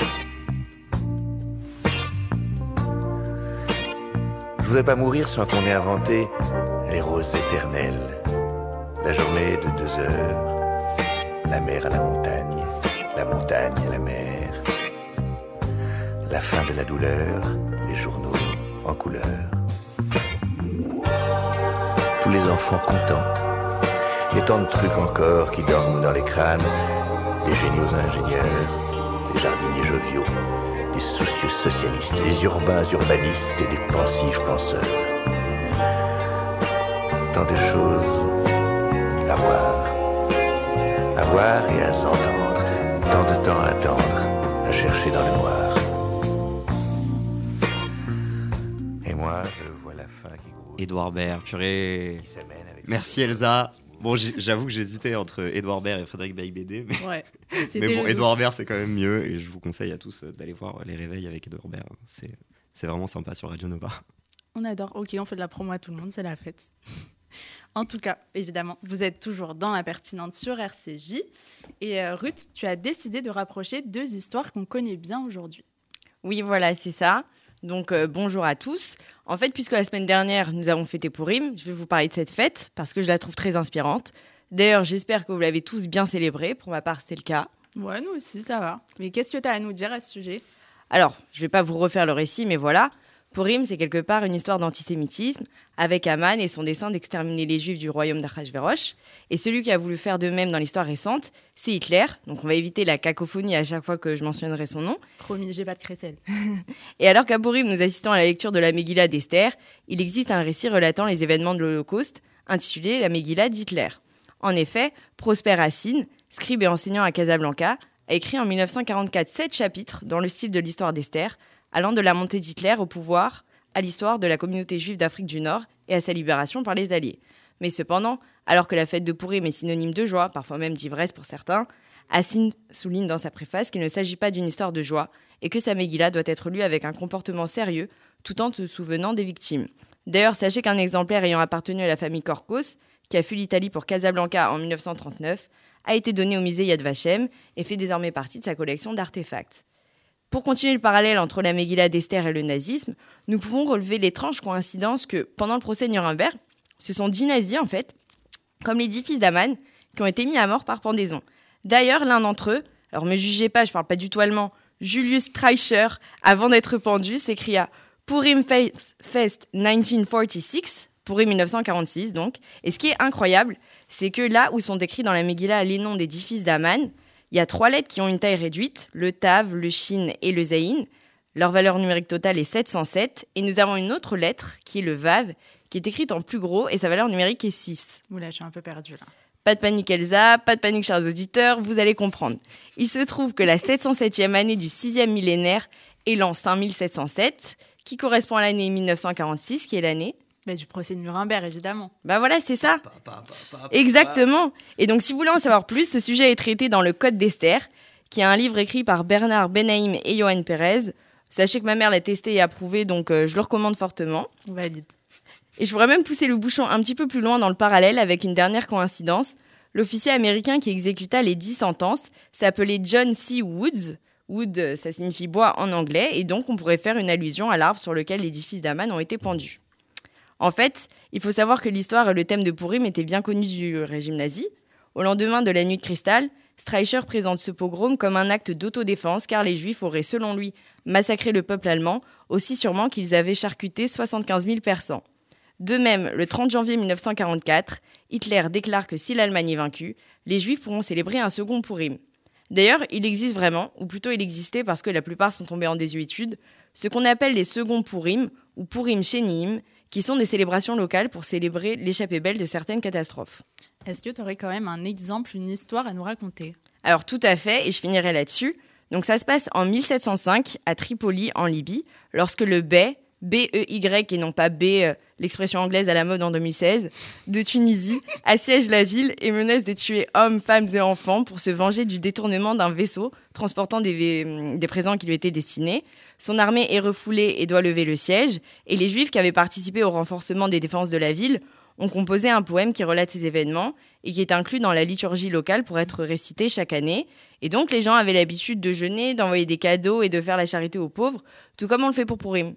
Je voudrais pas mourir sans qu'on ait inventé les roses éternelles, la journée de deux heures, la mer à la montagne, la montagne la mer, la fin de la douleur, les journaux en couleur. Tous les enfants contents, et tant de trucs encore qui dorment dans les crânes, des géniaux ingénieurs, des jardiniers joviaux, des soucieux socialistes, des urbains urbanistes et des pensifs penseurs. Tant de choses à voir, à voir et à s'entendre, tant de temps à attendre, à chercher dans le noir. Et moi, je vois la fin qui grouille, Edouard Baird, purée. qui s'amène avec Merci Elsa. Bon, j'avoue que j'hésitais entre Edouard Baird et Frédéric Baybédé, mais, Ouais. mais bon, Edouard. Baird c'est quand même mieux et je vous conseille à tous euh, d'aller voir les réveils avec Edouard Baird. C'est vraiment sympa sur Radio Nova. On adore. Ok, on fait de la promo à tout le monde, c'est la fête. En tout cas, évidemment, vous êtes toujours dans la pertinente sur RCJ. Et euh, Ruth, tu as décidé de rapprocher deux histoires qu'on connaît bien aujourd'hui. Oui, voilà, c'est ça. Donc euh, bonjour à tous. En fait, puisque la semaine dernière, nous avons fêté Purim, je vais vous parler de cette fête parce que je la trouve très inspirante. D'ailleurs, j'espère que vous l'avez tous bien célébrée. Pour ma part, c'était le cas. Ouais, nous aussi, ça va. Mais qu'est-ce que tu as à nous dire à ce sujet? Alors, je vais pas vous refaire le récit, mais voilà. Purim, c'est quelque part une histoire d'antisémitisme, avec Aman et son dessein d'exterminer les juifs du royaume d'Achashverosh. Et celui qui a voulu faire de même dans l'histoire récente, c'est Hitler. Donc on va éviter la cacophonie à chaque fois que je mentionnerai son nom. Promis, j'ai pas de crécelle. Et alors qu'à Purim, nous assistons à la lecture de la Megillah d'Esther, il existe un récit relatant les événements de l'Holocauste, intitulé la Megillah d'Hitler. En effet, Prosper Racine, scribe et enseignant à Casablanca, a écrit en 1944 sept chapitres dans le style de l'histoire d'Esther, allant de la montée d'Hitler au pouvoir à l'histoire de la communauté juive d'Afrique du Nord et à sa libération par les Alliés. Mais cependant, alors que la fête de Purim est synonyme de joie, parfois même d'ivresse pour certains, Hassin souligne dans sa préface qu'il ne s'agit pas d'une histoire de joie et que sa Megillah doit être lue avec un comportement sérieux tout en se souvenant des victimes. D'ailleurs, sachez qu'un exemplaire ayant appartenu à la famille Korkos, qui a fui l'Italie pour Casablanca en 1939, a été donné au musée Yad Vashem et fait désormais partie de sa collection d'artefacts. Pour continuer le parallèle entre la Megillah d'Esther et le nazisme, nous pouvons relever l'étrange coïncidence que, pendant le procès de Nuremberg, ce sont dix nazis, en fait, comme les dix fils d'Aman, qui ont été mis à mort par pendaison. D'ailleurs, l'un d'entre eux, alors me jugez pas, je parle pas du tout allemand, Julius Streicher, avant d'être pendu, s'écria Purim Fe- Fest 1946, Purim 1946 donc. Et ce qui est incroyable, c'est que là où sont décrits dans la Megillah les noms des dix fils d'Aman, il y a trois lettres qui ont une taille réduite, le Tav, le Shin et le Zayin. Leur valeur numérique totale est 707. Et nous avons une autre lettre, qui est le Vav, qui est écrite en plus gros et sa valeur numérique est 6. Oula, je suis un peu perdue là. Pas de panique Elsa, pas de panique chers auditeurs, vous allez comprendre. Il se trouve que la 707e année du 6e millénaire est l'an 5707, qui correspond à l'année 1946, qui est l'année. Bah, du procès de Nuremberg, évidemment. Bah voilà, c'est ça. Exactement. Et donc, si vous voulez en savoir plus, ce sujet est traité dans le Code d'Esther, qui est un livre écrit par Bernard Benaïm et Johan Pérez. Sachez que ma mère l'a testé et approuvé, donc euh, je le recommande fortement. Valide. Et je pourrais même pousser le bouchon un petit peu plus loin dans le parallèle avec une dernière coïncidence. L'officier américain qui exécuta les dix sentences s'appelait John C. Woods. Wood, ça signifie bois en anglais, et donc on pourrait faire une allusion à l'arbre sur lequel les dix fils d'Aman ont été pendus. En fait, il faut savoir que l'histoire et le thème de Purim étaient bien connus du régime nazi. Au lendemain de la nuit de cristal, Streicher présente ce pogrom comme un acte d'autodéfense car les juifs auraient, selon lui, massacré le peuple allemand, aussi sûrement qu'ils avaient charcuté 75 000 persans. De même, le 30 janvier 1944, Hitler déclare que si l'Allemagne est vaincue, les juifs pourront célébrer un second Purim. D'ailleurs, il existe vraiment, ou plutôt il existait parce que la plupart sont tombés en désuétude, ce qu'on appelle les seconds Purim, ou Purim Shenim, qui sont des célébrations locales pour célébrer l'échappée belle de certaines catastrophes. Est-ce que tu aurais quand même un exemple, une histoire à nous raconter? Alors tout à fait, et je finirai là-dessus. Donc ça se passe en 1705 à Tripoli, en Libye, lorsque le Bey, B-E-Y et non pas B, euh, l'expression anglaise à la mode en 2016, de Tunisie, assiège la ville et menace de tuer hommes, femmes et enfants pour se venger du détournement d'un vaisseau transportant des, des présents qui lui étaient destinés. Son armée est refoulée et doit lever le siège, et les Juifs qui avaient participé au renforcement des défenses de la ville ont composé un poème qui relate ces événements et qui est inclus dans la liturgie locale pour être récité chaque année. Et donc les gens avaient l'habitude de jeûner, d'envoyer des cadeaux et de faire la charité aux pauvres, tout comme on le fait pour Purim.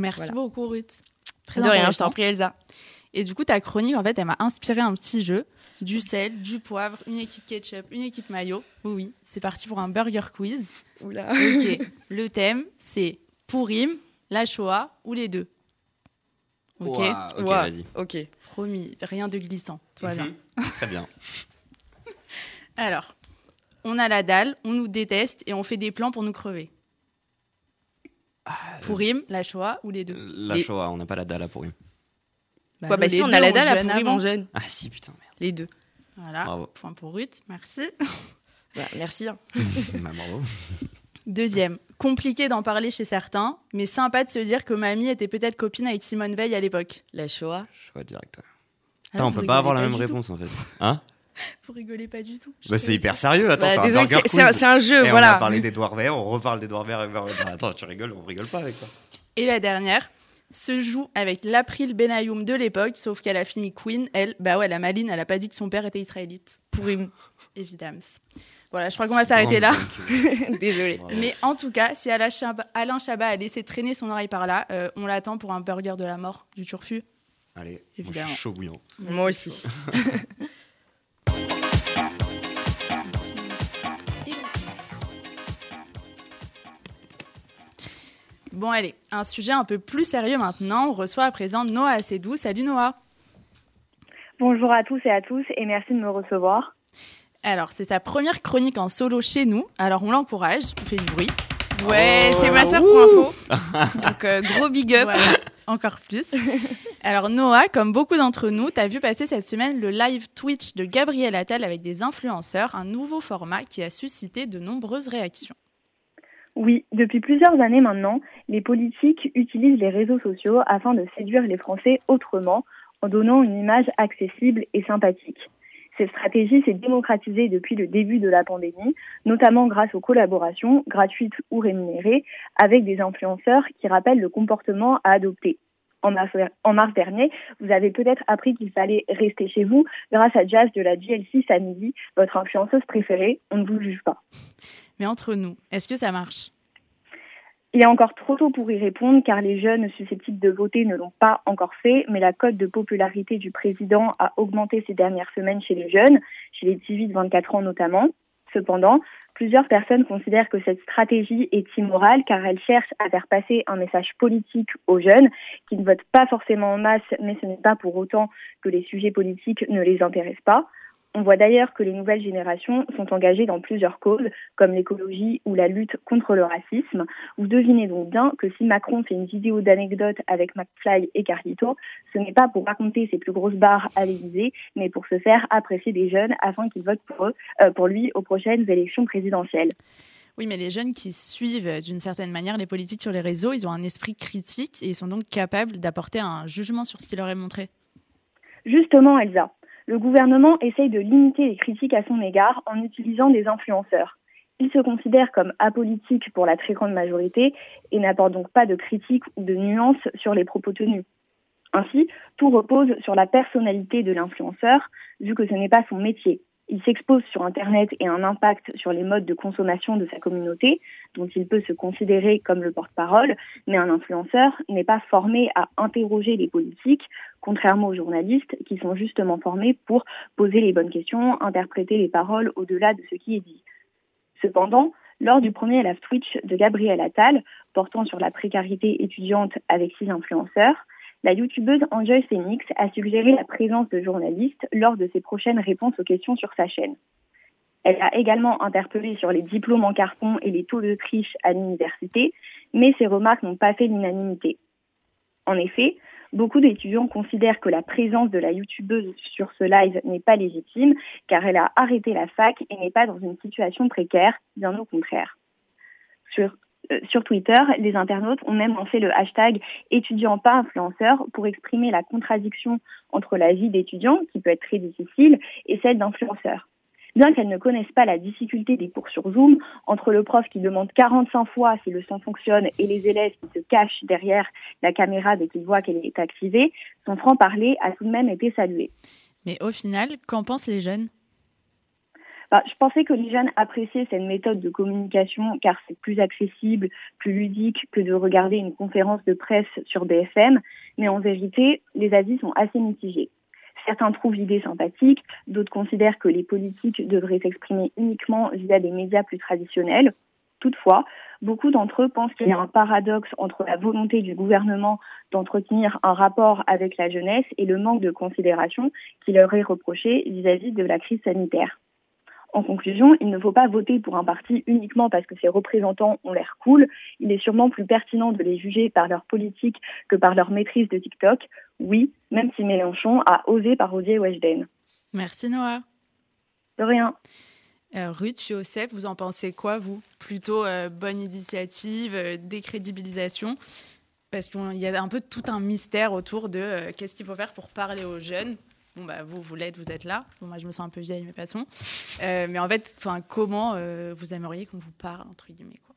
Merci Voilà. beaucoup, Ruth. Très de rien, je t'en prie Elsa. Et du coup, ta chronique, en fait, elle m'a inspiré un petit jeu. Du sel, du poivre, une équipe ketchup, une équipe mayo. Oui, oui, c'est parti pour un burger quiz. Oula. Ok, le thème, c'est Pourim, la Shoah ou les deux. Ok, ok, vas-y. Ok. promis, rien de glissant. Toi, Mhm. Très bien. Alors, on a la dalle, on nous déteste et on fait des plans pour nous crever. Pourim, la Shoah ou les deux? La Les- Shoah, on n'a pas la dalle à pourri. Quoi, bah si, on a la dalle à avant. en jeûne. Ah si, putain, Les deux. Voilà, Bravo. point pour Ruth, merci. Bah, merci. hein. Bah, bravo. Deuxième, compliqué d'en parler chez certains, mais sympa de se dire que mamie était peut-être copine avec Simone Veil à l'époque. La Shoah. Shoah direct. Ah, on peut pas avoir la même réponse en fait. Hein. Vous rigolez pas du tout. Bah c'est hyper sérieux. Attends, Bah, c'est un burger c'est- jeu, Et voilà. On a parlé d'Edouard Baird, on reparle d'Edouard. Bah, Attends, tu rigoles, on rigole pas avec ça. Et la dernière se joue avec l'April Benayoum de l'époque, sauf qu'elle a fini Queen. Elle, bah ouais, la maline, elle a pas dit que son père était israélite. Purim. Évidemment. Voilà, je crois qu'on va s'arrêter là. Désolé. Bravo. Mais en tout cas, si Alain Chabat, a laissé traîner son oreille par là, euh, on l'attend pour un burger de la mort du turfu. Allez, moi, je Évidemment. suis chaud bouillant. Moi aussi. Bon, allez, un sujet un peu plus sérieux maintenant. On reçoit à présent Noah Assedou. Salut Noah. Bonjour à tous et à tous et merci de me recevoir. Alors, c'est sa première chronique en solo chez nous. Alors, on l'encourage, on fait du bruit. Ouais, Oh, c'est ma soeur pour info. Donc, euh, gros big up. Voilà, encore plus. Alors, Noah, comme beaucoup d'entre nous, t'as vu passer cette semaine le live Twitch de Gabriel Attal avec des influenceurs, un nouveau format qui a suscité de nombreuses réactions. Oui, depuis plusieurs années maintenant, les politiques utilisent les réseaux sociaux afin de séduire les Français autrement, en donnant une image accessible et sympathique. Cette stratégie s'est démocratisée depuis le début de la pandémie, notamment grâce aux collaborations, gratuites ou rémunérées, avec des influenceurs qui rappellent le comportement à adopter. En mars, dernier, vous avez peut-être appris qu'il fallait rester chez vous grâce à Jazz de la GLC Samedi, votre influenceuse préférée. On ne vous juge pas. Mais entre nous, est-ce que ça marche? Il est encore trop tôt pour y répondre car les jeunes susceptibles de voter ne l'ont pas encore fait, mais la cote de popularité du président a augmenté ces dernières semaines chez les jeunes, chez les 18-24 ans notamment. Cependant, plusieurs personnes considèrent que cette stratégie est immorale car elle cherche à faire passer un message politique aux jeunes qui ne votent pas forcément en masse, mais ce n'est pas pour autant que les sujets politiques ne les intéressent pas. On voit d'ailleurs que les nouvelles générations sont engagées dans plusieurs causes, comme l'écologie ou la lutte contre le racisme. Vous devinez donc bien que si Macron fait une vidéo d'anecdotes avec McFly et Carlito, ce n'est pas pour raconter ses plus grosses barres à l'Élysée, mais pour se faire apprécier des jeunes afin qu'ils votent pour, eux, euh, pour lui aux prochaines élections présidentielles. Oui, mais les jeunes qui suivent d'une certaine manière les politiques sur les réseaux, ils ont un esprit critique et ils sont donc capables d'apporter un jugement sur ce qui leur est montré. Justement, Elsa, le gouvernement essaye de limiter les critiques à son égard en utilisant des influenceurs. Il se considère comme apolitique pour la très grande majorité et n'apporte donc pas de critiques ou de nuances sur les propos tenus. Ainsi, tout repose sur la personnalité de l'influenceur, vu que ce n'est pas son métier. Il s'expose sur Internet et a un impact sur les modes de consommation de sa communauté, dont il peut se considérer comme le porte-parole, mais un influenceur n'est pas formé à interroger les politiques, contrairement aux journalistes qui sont justement formés pour poser les bonnes questions, interpréter les paroles au-delà de ce qui est dit. Cependant, lors du premier live Twitch de Gabriel Attal, portant sur la précarité étudiante avec six influenceurs, la youtubeuse Enjoy Phoenix a suggéré la présence de journalistes lors de ses prochaines réponses aux questions sur sa chaîne. Elle a également interpellé sur les diplômes en carton et les taux de triche à l'université, mais ses remarques n'ont pas fait l'unanimité. En effet, beaucoup d'étudiants considèrent que la présence de la youtubeuse sur ce live n'est pas légitime car elle a arrêté la fac et n'est pas dans une situation précaire, bien au contraire. Euh, sur Twitter, les internautes ont même lancé le hashtag étudiant pas influenceur pour exprimer la contradiction entre la vie d'étudiant, qui peut être très difficile, et celle d'influenceur. Bien qu'elles ne connaissent pas la difficulté des cours sur Zoom, entre le prof qui demande 45 fois si le son fonctionne et les élèves qui se cachent derrière la caméra dès qu'ils voient qu'elle est activée, son franc-parler a tout de même été salué. Mais au final, qu'en pensent les jeunes? Bah, je pensais que les jeunes appréciaient cette méthode de communication car c'est plus accessible, plus ludique que de regarder une conférence de presse sur BFM, mais en vérité, les avis sont assez mitigés. Certains trouvent l'idée sympathique, d'autres considèrent que les politiques devraient s'exprimer uniquement via des médias plus traditionnels. Toutefois, beaucoup d'entre eux pensent qu'il y a un paradoxe entre la volonté du gouvernement d'entretenir un rapport avec la jeunesse et le manque de considération qui leur est reproché vis-à-vis de la crise sanitaire. En conclusion, il ne faut pas voter pour un parti uniquement parce que ses représentants ont l'air cool. Il est sûrement plus pertinent de les juger par leur politique que par leur maîtrise de TikTok. Oui, même si Mélenchon a osé parodier Weshden. Merci Noah. De rien. Euh, Ruth, Joseph, vous en pensez quoi, vous? Plutôt euh, bonne initiative, euh, décrédibilisation? Parce qu'il y a un peu tout un mystère autour de euh, qu'est-ce qu'il faut faire pour parler aux jeunes? Bon, bah, vous, vous l'êtes, vous êtes là. Bon, moi, je me sens un peu vieille, mais passons. Euh, mais en fait, comment euh, vous aimeriez qu'on vous parle, entre guillemets, quoi?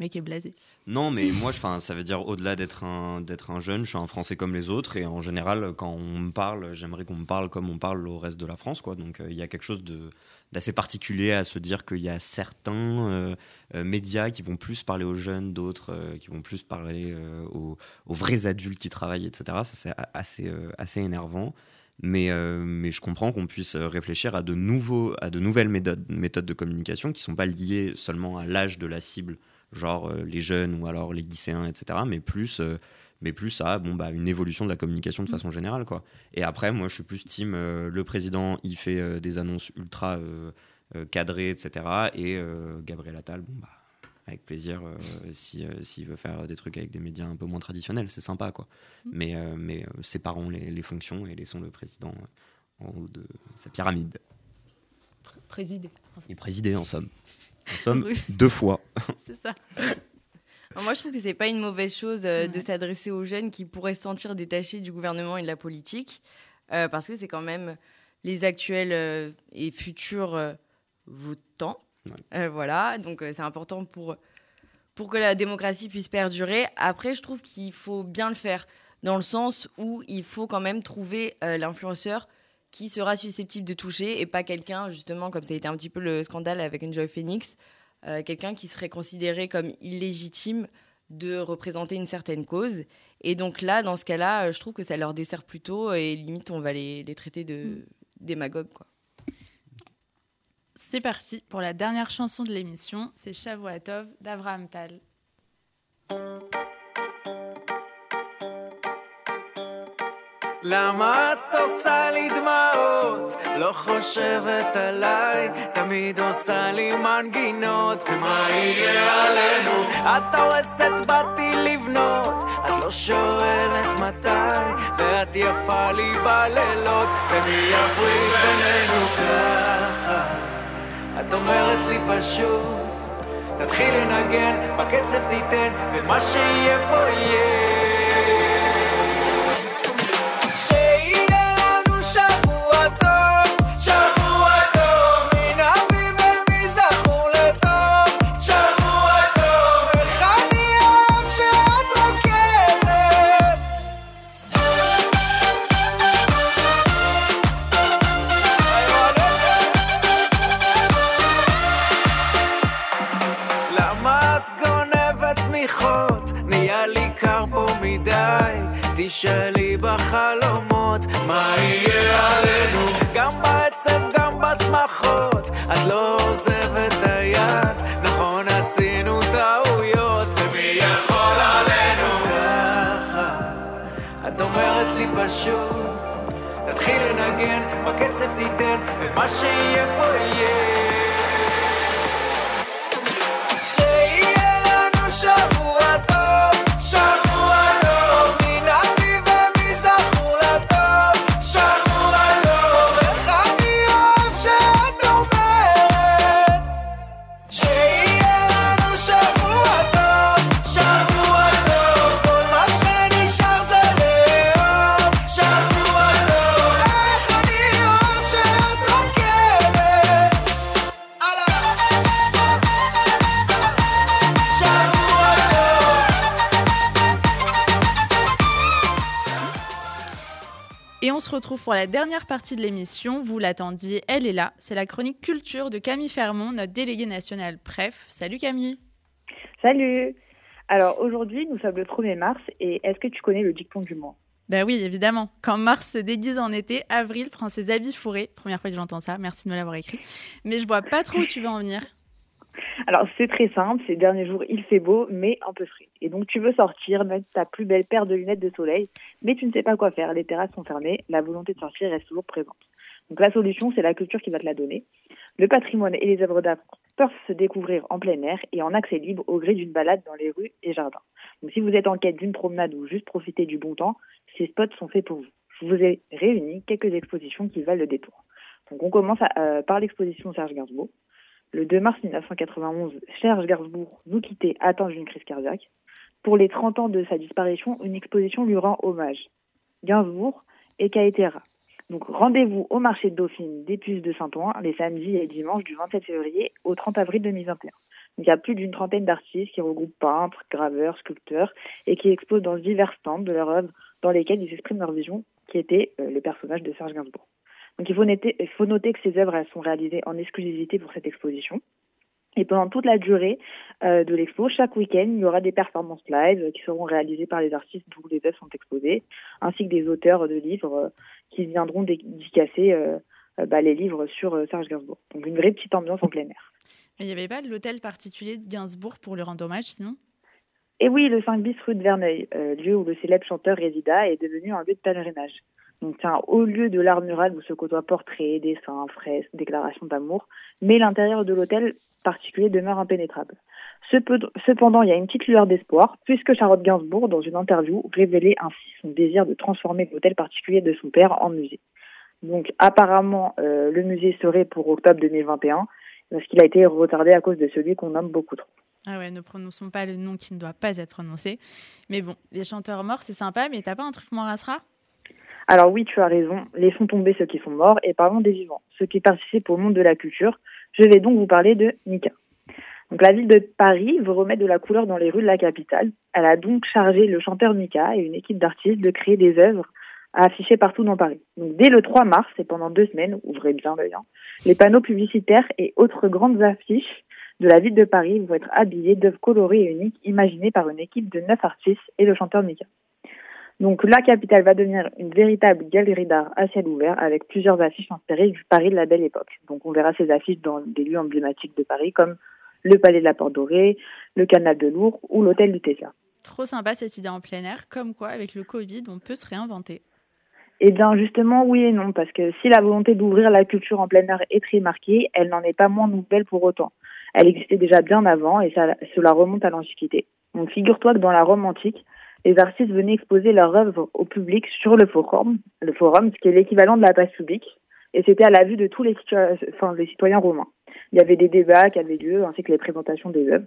Est blasé. Non, mais moi, ça veut dire au-delà d'être un, d'être un jeune, je suis un Français comme les autres, et en général, quand on me parle, j'aimerais qu'on me parle comme on parle au reste de la France, quoi. Donc, euh, il y a quelque chose de, d'assez particulier à se dire qu'il y a certains euh, euh, médias qui vont plus parler aux jeunes, d'autres qui vont plus parler aux, vrais adultes qui travaillent, etc. Ça, c'est assez, assez énervant. Mais, mais je comprends qu'on puisse réfléchir à de, nouveaux, à de nouvelles méthodes, méthodes de communication qui ne sont pas liées seulement à l'âge de la cible, genre euh, les jeunes ou alors les lycéens, etc., mais plus, euh, mais plus à bon, bah, une évolution de la communication de façon générale. Quoi. Et après, moi, je suis plus team, euh, le président, il fait des annonces ultra cadrées, etc., et Gabriel Attal, bon, bah, avec plaisir, euh, si, euh, s'il veut faire des trucs avec des médias un peu moins traditionnels, c'est sympa, quoi. Mais, euh, mais séparons les, les fonctions et laissons le président en haut de sa pyramide. Présider, en somme. En somme, Oui. deux fois. C'est ça. Alors Moi, je trouve que c'est pas une mauvaise chose euh, de s'adresser aux jeunes qui pourraient se sentir détachés du gouvernement et de la politique, euh, parce que c'est quand même les actuels euh, et futurs euh, votants. Euh, voilà, donc euh, c'est important pour, pour que la démocratie puisse perdurer. Après, je trouve qu'il faut bien le faire, dans le sens où il faut quand même trouver euh, l'influenceur qui sera susceptible de toucher et pas quelqu'un, justement, comme ça a été un petit peu le scandale avec Enjoy Phoenix, euh, quelqu'un qui serait considéré comme illégitime de représenter une certaine cause. Et donc là, dans ce cas-là, euh, je trouve que ça leur dessert plutôt et limite, on va les, les traiter de démagogues. Quoi. C'est parti pour la dernière chanson de l'émission, c'est Shavuatov d'Avraham Tal. למה את עושה לי דמעות? לא חושבת עליי, תמיד עושה לי מנגינות, ומה יהיה עלינו? את הורסת באתי לבנות, את לא שואלת מתי, ואת יפה לי בלילות, ומי יפריד בינינו ככה? את אומרת לי פשוט, תתחיל לנגן, בקצב תיתן, ומה שיהיה פה יהיה. מדי. תשאלי בחלומות, מה יהיה עלינו? גם בעצב, גם בשמחות. את לא עוזבת היד, נכון עשינו טעויות, ומי יכול עלינו? ככה, את אומרת לי פשוט, תתחיל לנגן, בקצב תיתן, ומה שיהיה פה יהיה. Retrouve pour la dernière partie de l'émission. Vous l'attendiez, elle est là. C'est la chronique culture de Camille Fermont, notre déléguée nationale PREF. Salut Camille. Salut Alors aujourd'hui, nous sommes le 1er mars et est-ce que tu connais le dicton du mois Ben oui, évidemment. Quand Mars se déguise en été, Avril prend ses habits fourrés. Première fois que j'entends ça, merci de me l'avoir écrit. Mais je vois pas trop où tu veux en venir. Alors c'est très simple, ces derniers jours il fait beau mais un peu frais. Et donc tu veux sortir, mettre ta plus belle paire de lunettes de soleil, mais tu ne sais pas quoi faire, les terrasses sont fermées, la volonté de sortir reste toujours présente. Donc la solution c'est la culture qui va te la donner. Le patrimoine et les œuvres d'art peuvent se découvrir en plein air et en accès libre au gré d'une balade dans les rues et jardins. Donc si vous êtes en quête d'une promenade ou juste profiter du bon temps, ces spots sont faits pour vous. Je vous ai réuni quelques expositions qui valent le détour. Donc on commence euh, par l'exposition Serge Gainsbourg. Le 2 mars 1991, Serge Gainsbourg nous quittait atteint d'une crise cardiaque. Pour les 30 ans de sa disparition, une exposition lui rend hommage. Gainsbourg et Caetera. Donc rendez-vous au marché de Dauphine des Puces de Saint-Ouen les samedis et dimanches du 27 février au 30 avril 2021. Donc, il y a plus d'une trentaine d'artistes qui regroupent peintres, graveurs, sculpteurs et qui exposent dans divers stands de leurs œuvres dans lesquels ils expriment leur vision qui était euh, le personnage de Serge Gainsbourg. Donc il faut noter, il faut noter que ces œuvres elles sont réalisées en exclusivité pour cette exposition. Et pendant toute la durée euh, de l'expo, chaque week-end, il y aura des performances live euh, qui seront réalisées par les artistes d'où les œuvres sont exposées, ainsi que des auteurs de livres euh, qui viendront dédicacer bah, les livres sur Serge Gainsbourg. Donc une vraie petite ambiance en plein air. Mais il n'y avait pas de l'hôtel particulier de Gainsbourg pour lui rendre hommage, sinon? Et oui, le 5 bis rue de Verneuil, lieu où le célèbre chanteur résida, est devenu un lieu de pèlerinage. Donc un haut lieu de l'art mural où se côtoient portraits, dessins, fresques, déclarations d'amour, mais l'intérieur de l'hôtel particulier demeure impénétrable. Cepe- Cependant, il y a une petite lueur d'espoir, puisque Charlotte Gainsbourg, dans une interview, révélait ainsi son désir de transformer l'hôtel particulier de son père en musée. Donc apparemment, euh, le musée serait pour octobre 2021, parce qu'il a été retardé à cause de celui qu'on nomme beaucoup trop. Ah ouais, ne prononçons pas le nom qui ne doit pas être prononcé. Mais bon, les chanteurs morts, c'est sympa, mais t'as pas un truc moins rassera Alors oui, tu as raison, laissons tomber ceux qui sont morts et parlons des vivants, ceux qui participent au monde de la culture. Je vais donc vous parler de Mika. Donc la ville de Paris veut remettre de la couleur dans les rues de la capitale. Elle a donc chargé le chanteur Mika et une équipe d'artistes de créer des œuvres à afficher partout dans Paris. Donc dès le 3 mars et pendant deux semaines, ouvrez bien l'œil, hein, les panneaux publicitaires et autres grandes affiches de la ville de Paris vont être habillés d'œuvres colorées et uniques imaginées par une équipe de neuf artistes et le chanteur Mika. Donc la capitale va devenir une véritable galerie d'art à ciel ouvert avec plusieurs affiches inspirées du Paris de la belle époque. Donc on verra ces affiches dans des lieux emblématiques de Paris comme le Palais de la Porte Dorée, le Canal de Lourdes ou l'Hôtel du Tesla. Trop sympa cette idée en plein air, comme quoi avec le Covid on peut se réinventer. Eh bien, justement, oui et non, parce que si la volonté d'ouvrir la culture en plein air est très marquée, elle n'en est pas moins nouvelle pour autant. Elle existait déjà bien avant et ça, cela remonte à l'Antiquité. Donc, figure-toi que dans la Rome antique, les artistes venaient exposer leurs œuvres au public sur le forum, le forum, ce qui est l'équivalent de la place publique, et c'était à la vue de tous les, les citoyens romains. Il y avait des débats qui avaient lieu, ainsi que les présentations des œuvres.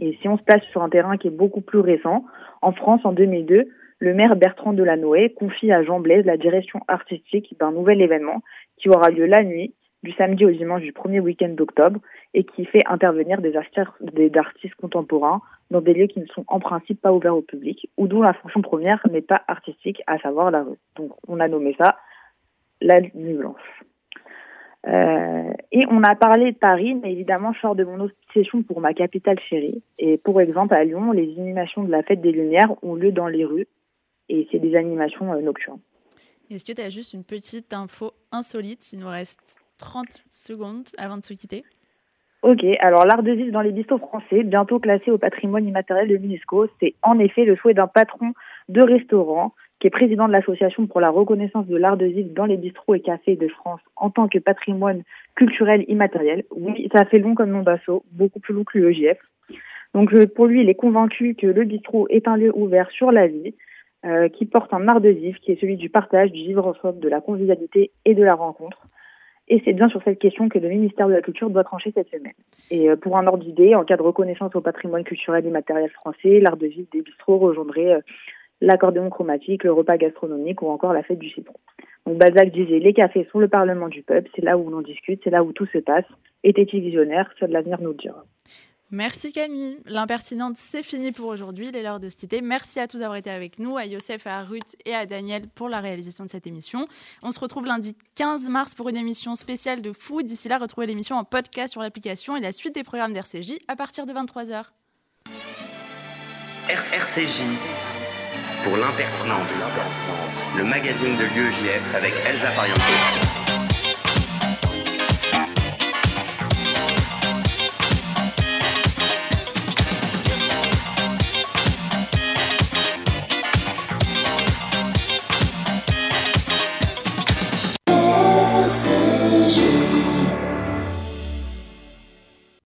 Et si on se place sur un terrain qui est beaucoup plus récent, en France, en 2002, le maire Bertrand Delanoë confie à Jean Blaise la direction artistique d'un nouvel événement qui aura lieu la nuit, du samedi au dimanche du premier week-end d'octobre, et qui fait intervenir des artistes, des artistes contemporains dans des lieux qui ne sont en principe pas ouverts au public, ou dont la fonction première n'est pas artistique, à savoir la rue. Donc on a nommé ça la nuit blanche. Euh, et on a parlé de Paris, mais évidemment, je sors de mon obsession pour ma capitale chérie. Et pour exemple, à Lyon, les animations de la fête des Lumières ont lieu dans les rues, et c'est des animations euh, nocturnes. Est-ce que tu as juste une petite info insolite? Il nous reste 30 secondes avant de se quitter. Ok, alors l'art de vivre dans les bistrots français, bientôt classé au patrimoine immatériel de l'UNESCO, c'est en effet le souhait d'un patron de restaurant qui est président de l'association pour la reconnaissance de l'art de vivre dans les bistrots et cafés de France en tant que patrimoine culturel immatériel. Oui, ça fait long comme nom d'assaut, beaucoup plus long que l'UEJF. Donc euh, pour lui, il est convaincu que le bistrot est un lieu ouvert sur la vie, euh, qui porte un art de vivre qui est celui du partage, du vivre ensemble, de la convivialité et de la rencontre. Et c'est bien sur cette question que le ministère de la Culture doit trancher cette semaine. Et euh, pour un ordre d'idée, en cas de reconnaissance au patrimoine culturel immatériel français, l'art de vivre des bistrots rejoindrait euh, l'accordéon chromatique, le repas gastronomique ou encore la fête du citron. Donc Balzac disait les cafés sont le parlement du peuple, c'est là où l'on discute, c'est là où tout se passe. Était-il visionnaire Seul l'avenir nous le dira. Merci Camille. L'impertinente, c'est fini pour aujourd'hui. Il est l'heure de se quitter. Merci à tous d'avoir été avec nous, à Youssef, à Ruth et à Daniel pour la réalisation de cette émission. On se retrouve lundi 15 mars pour une émission spéciale de foot. D'ici là, retrouvez l'émission en podcast sur l'application et la suite des programmes d'RCJ à partir de 23h. RCJ pour l'impertinente, le magazine de l'UEJF avec Elsa Pariento.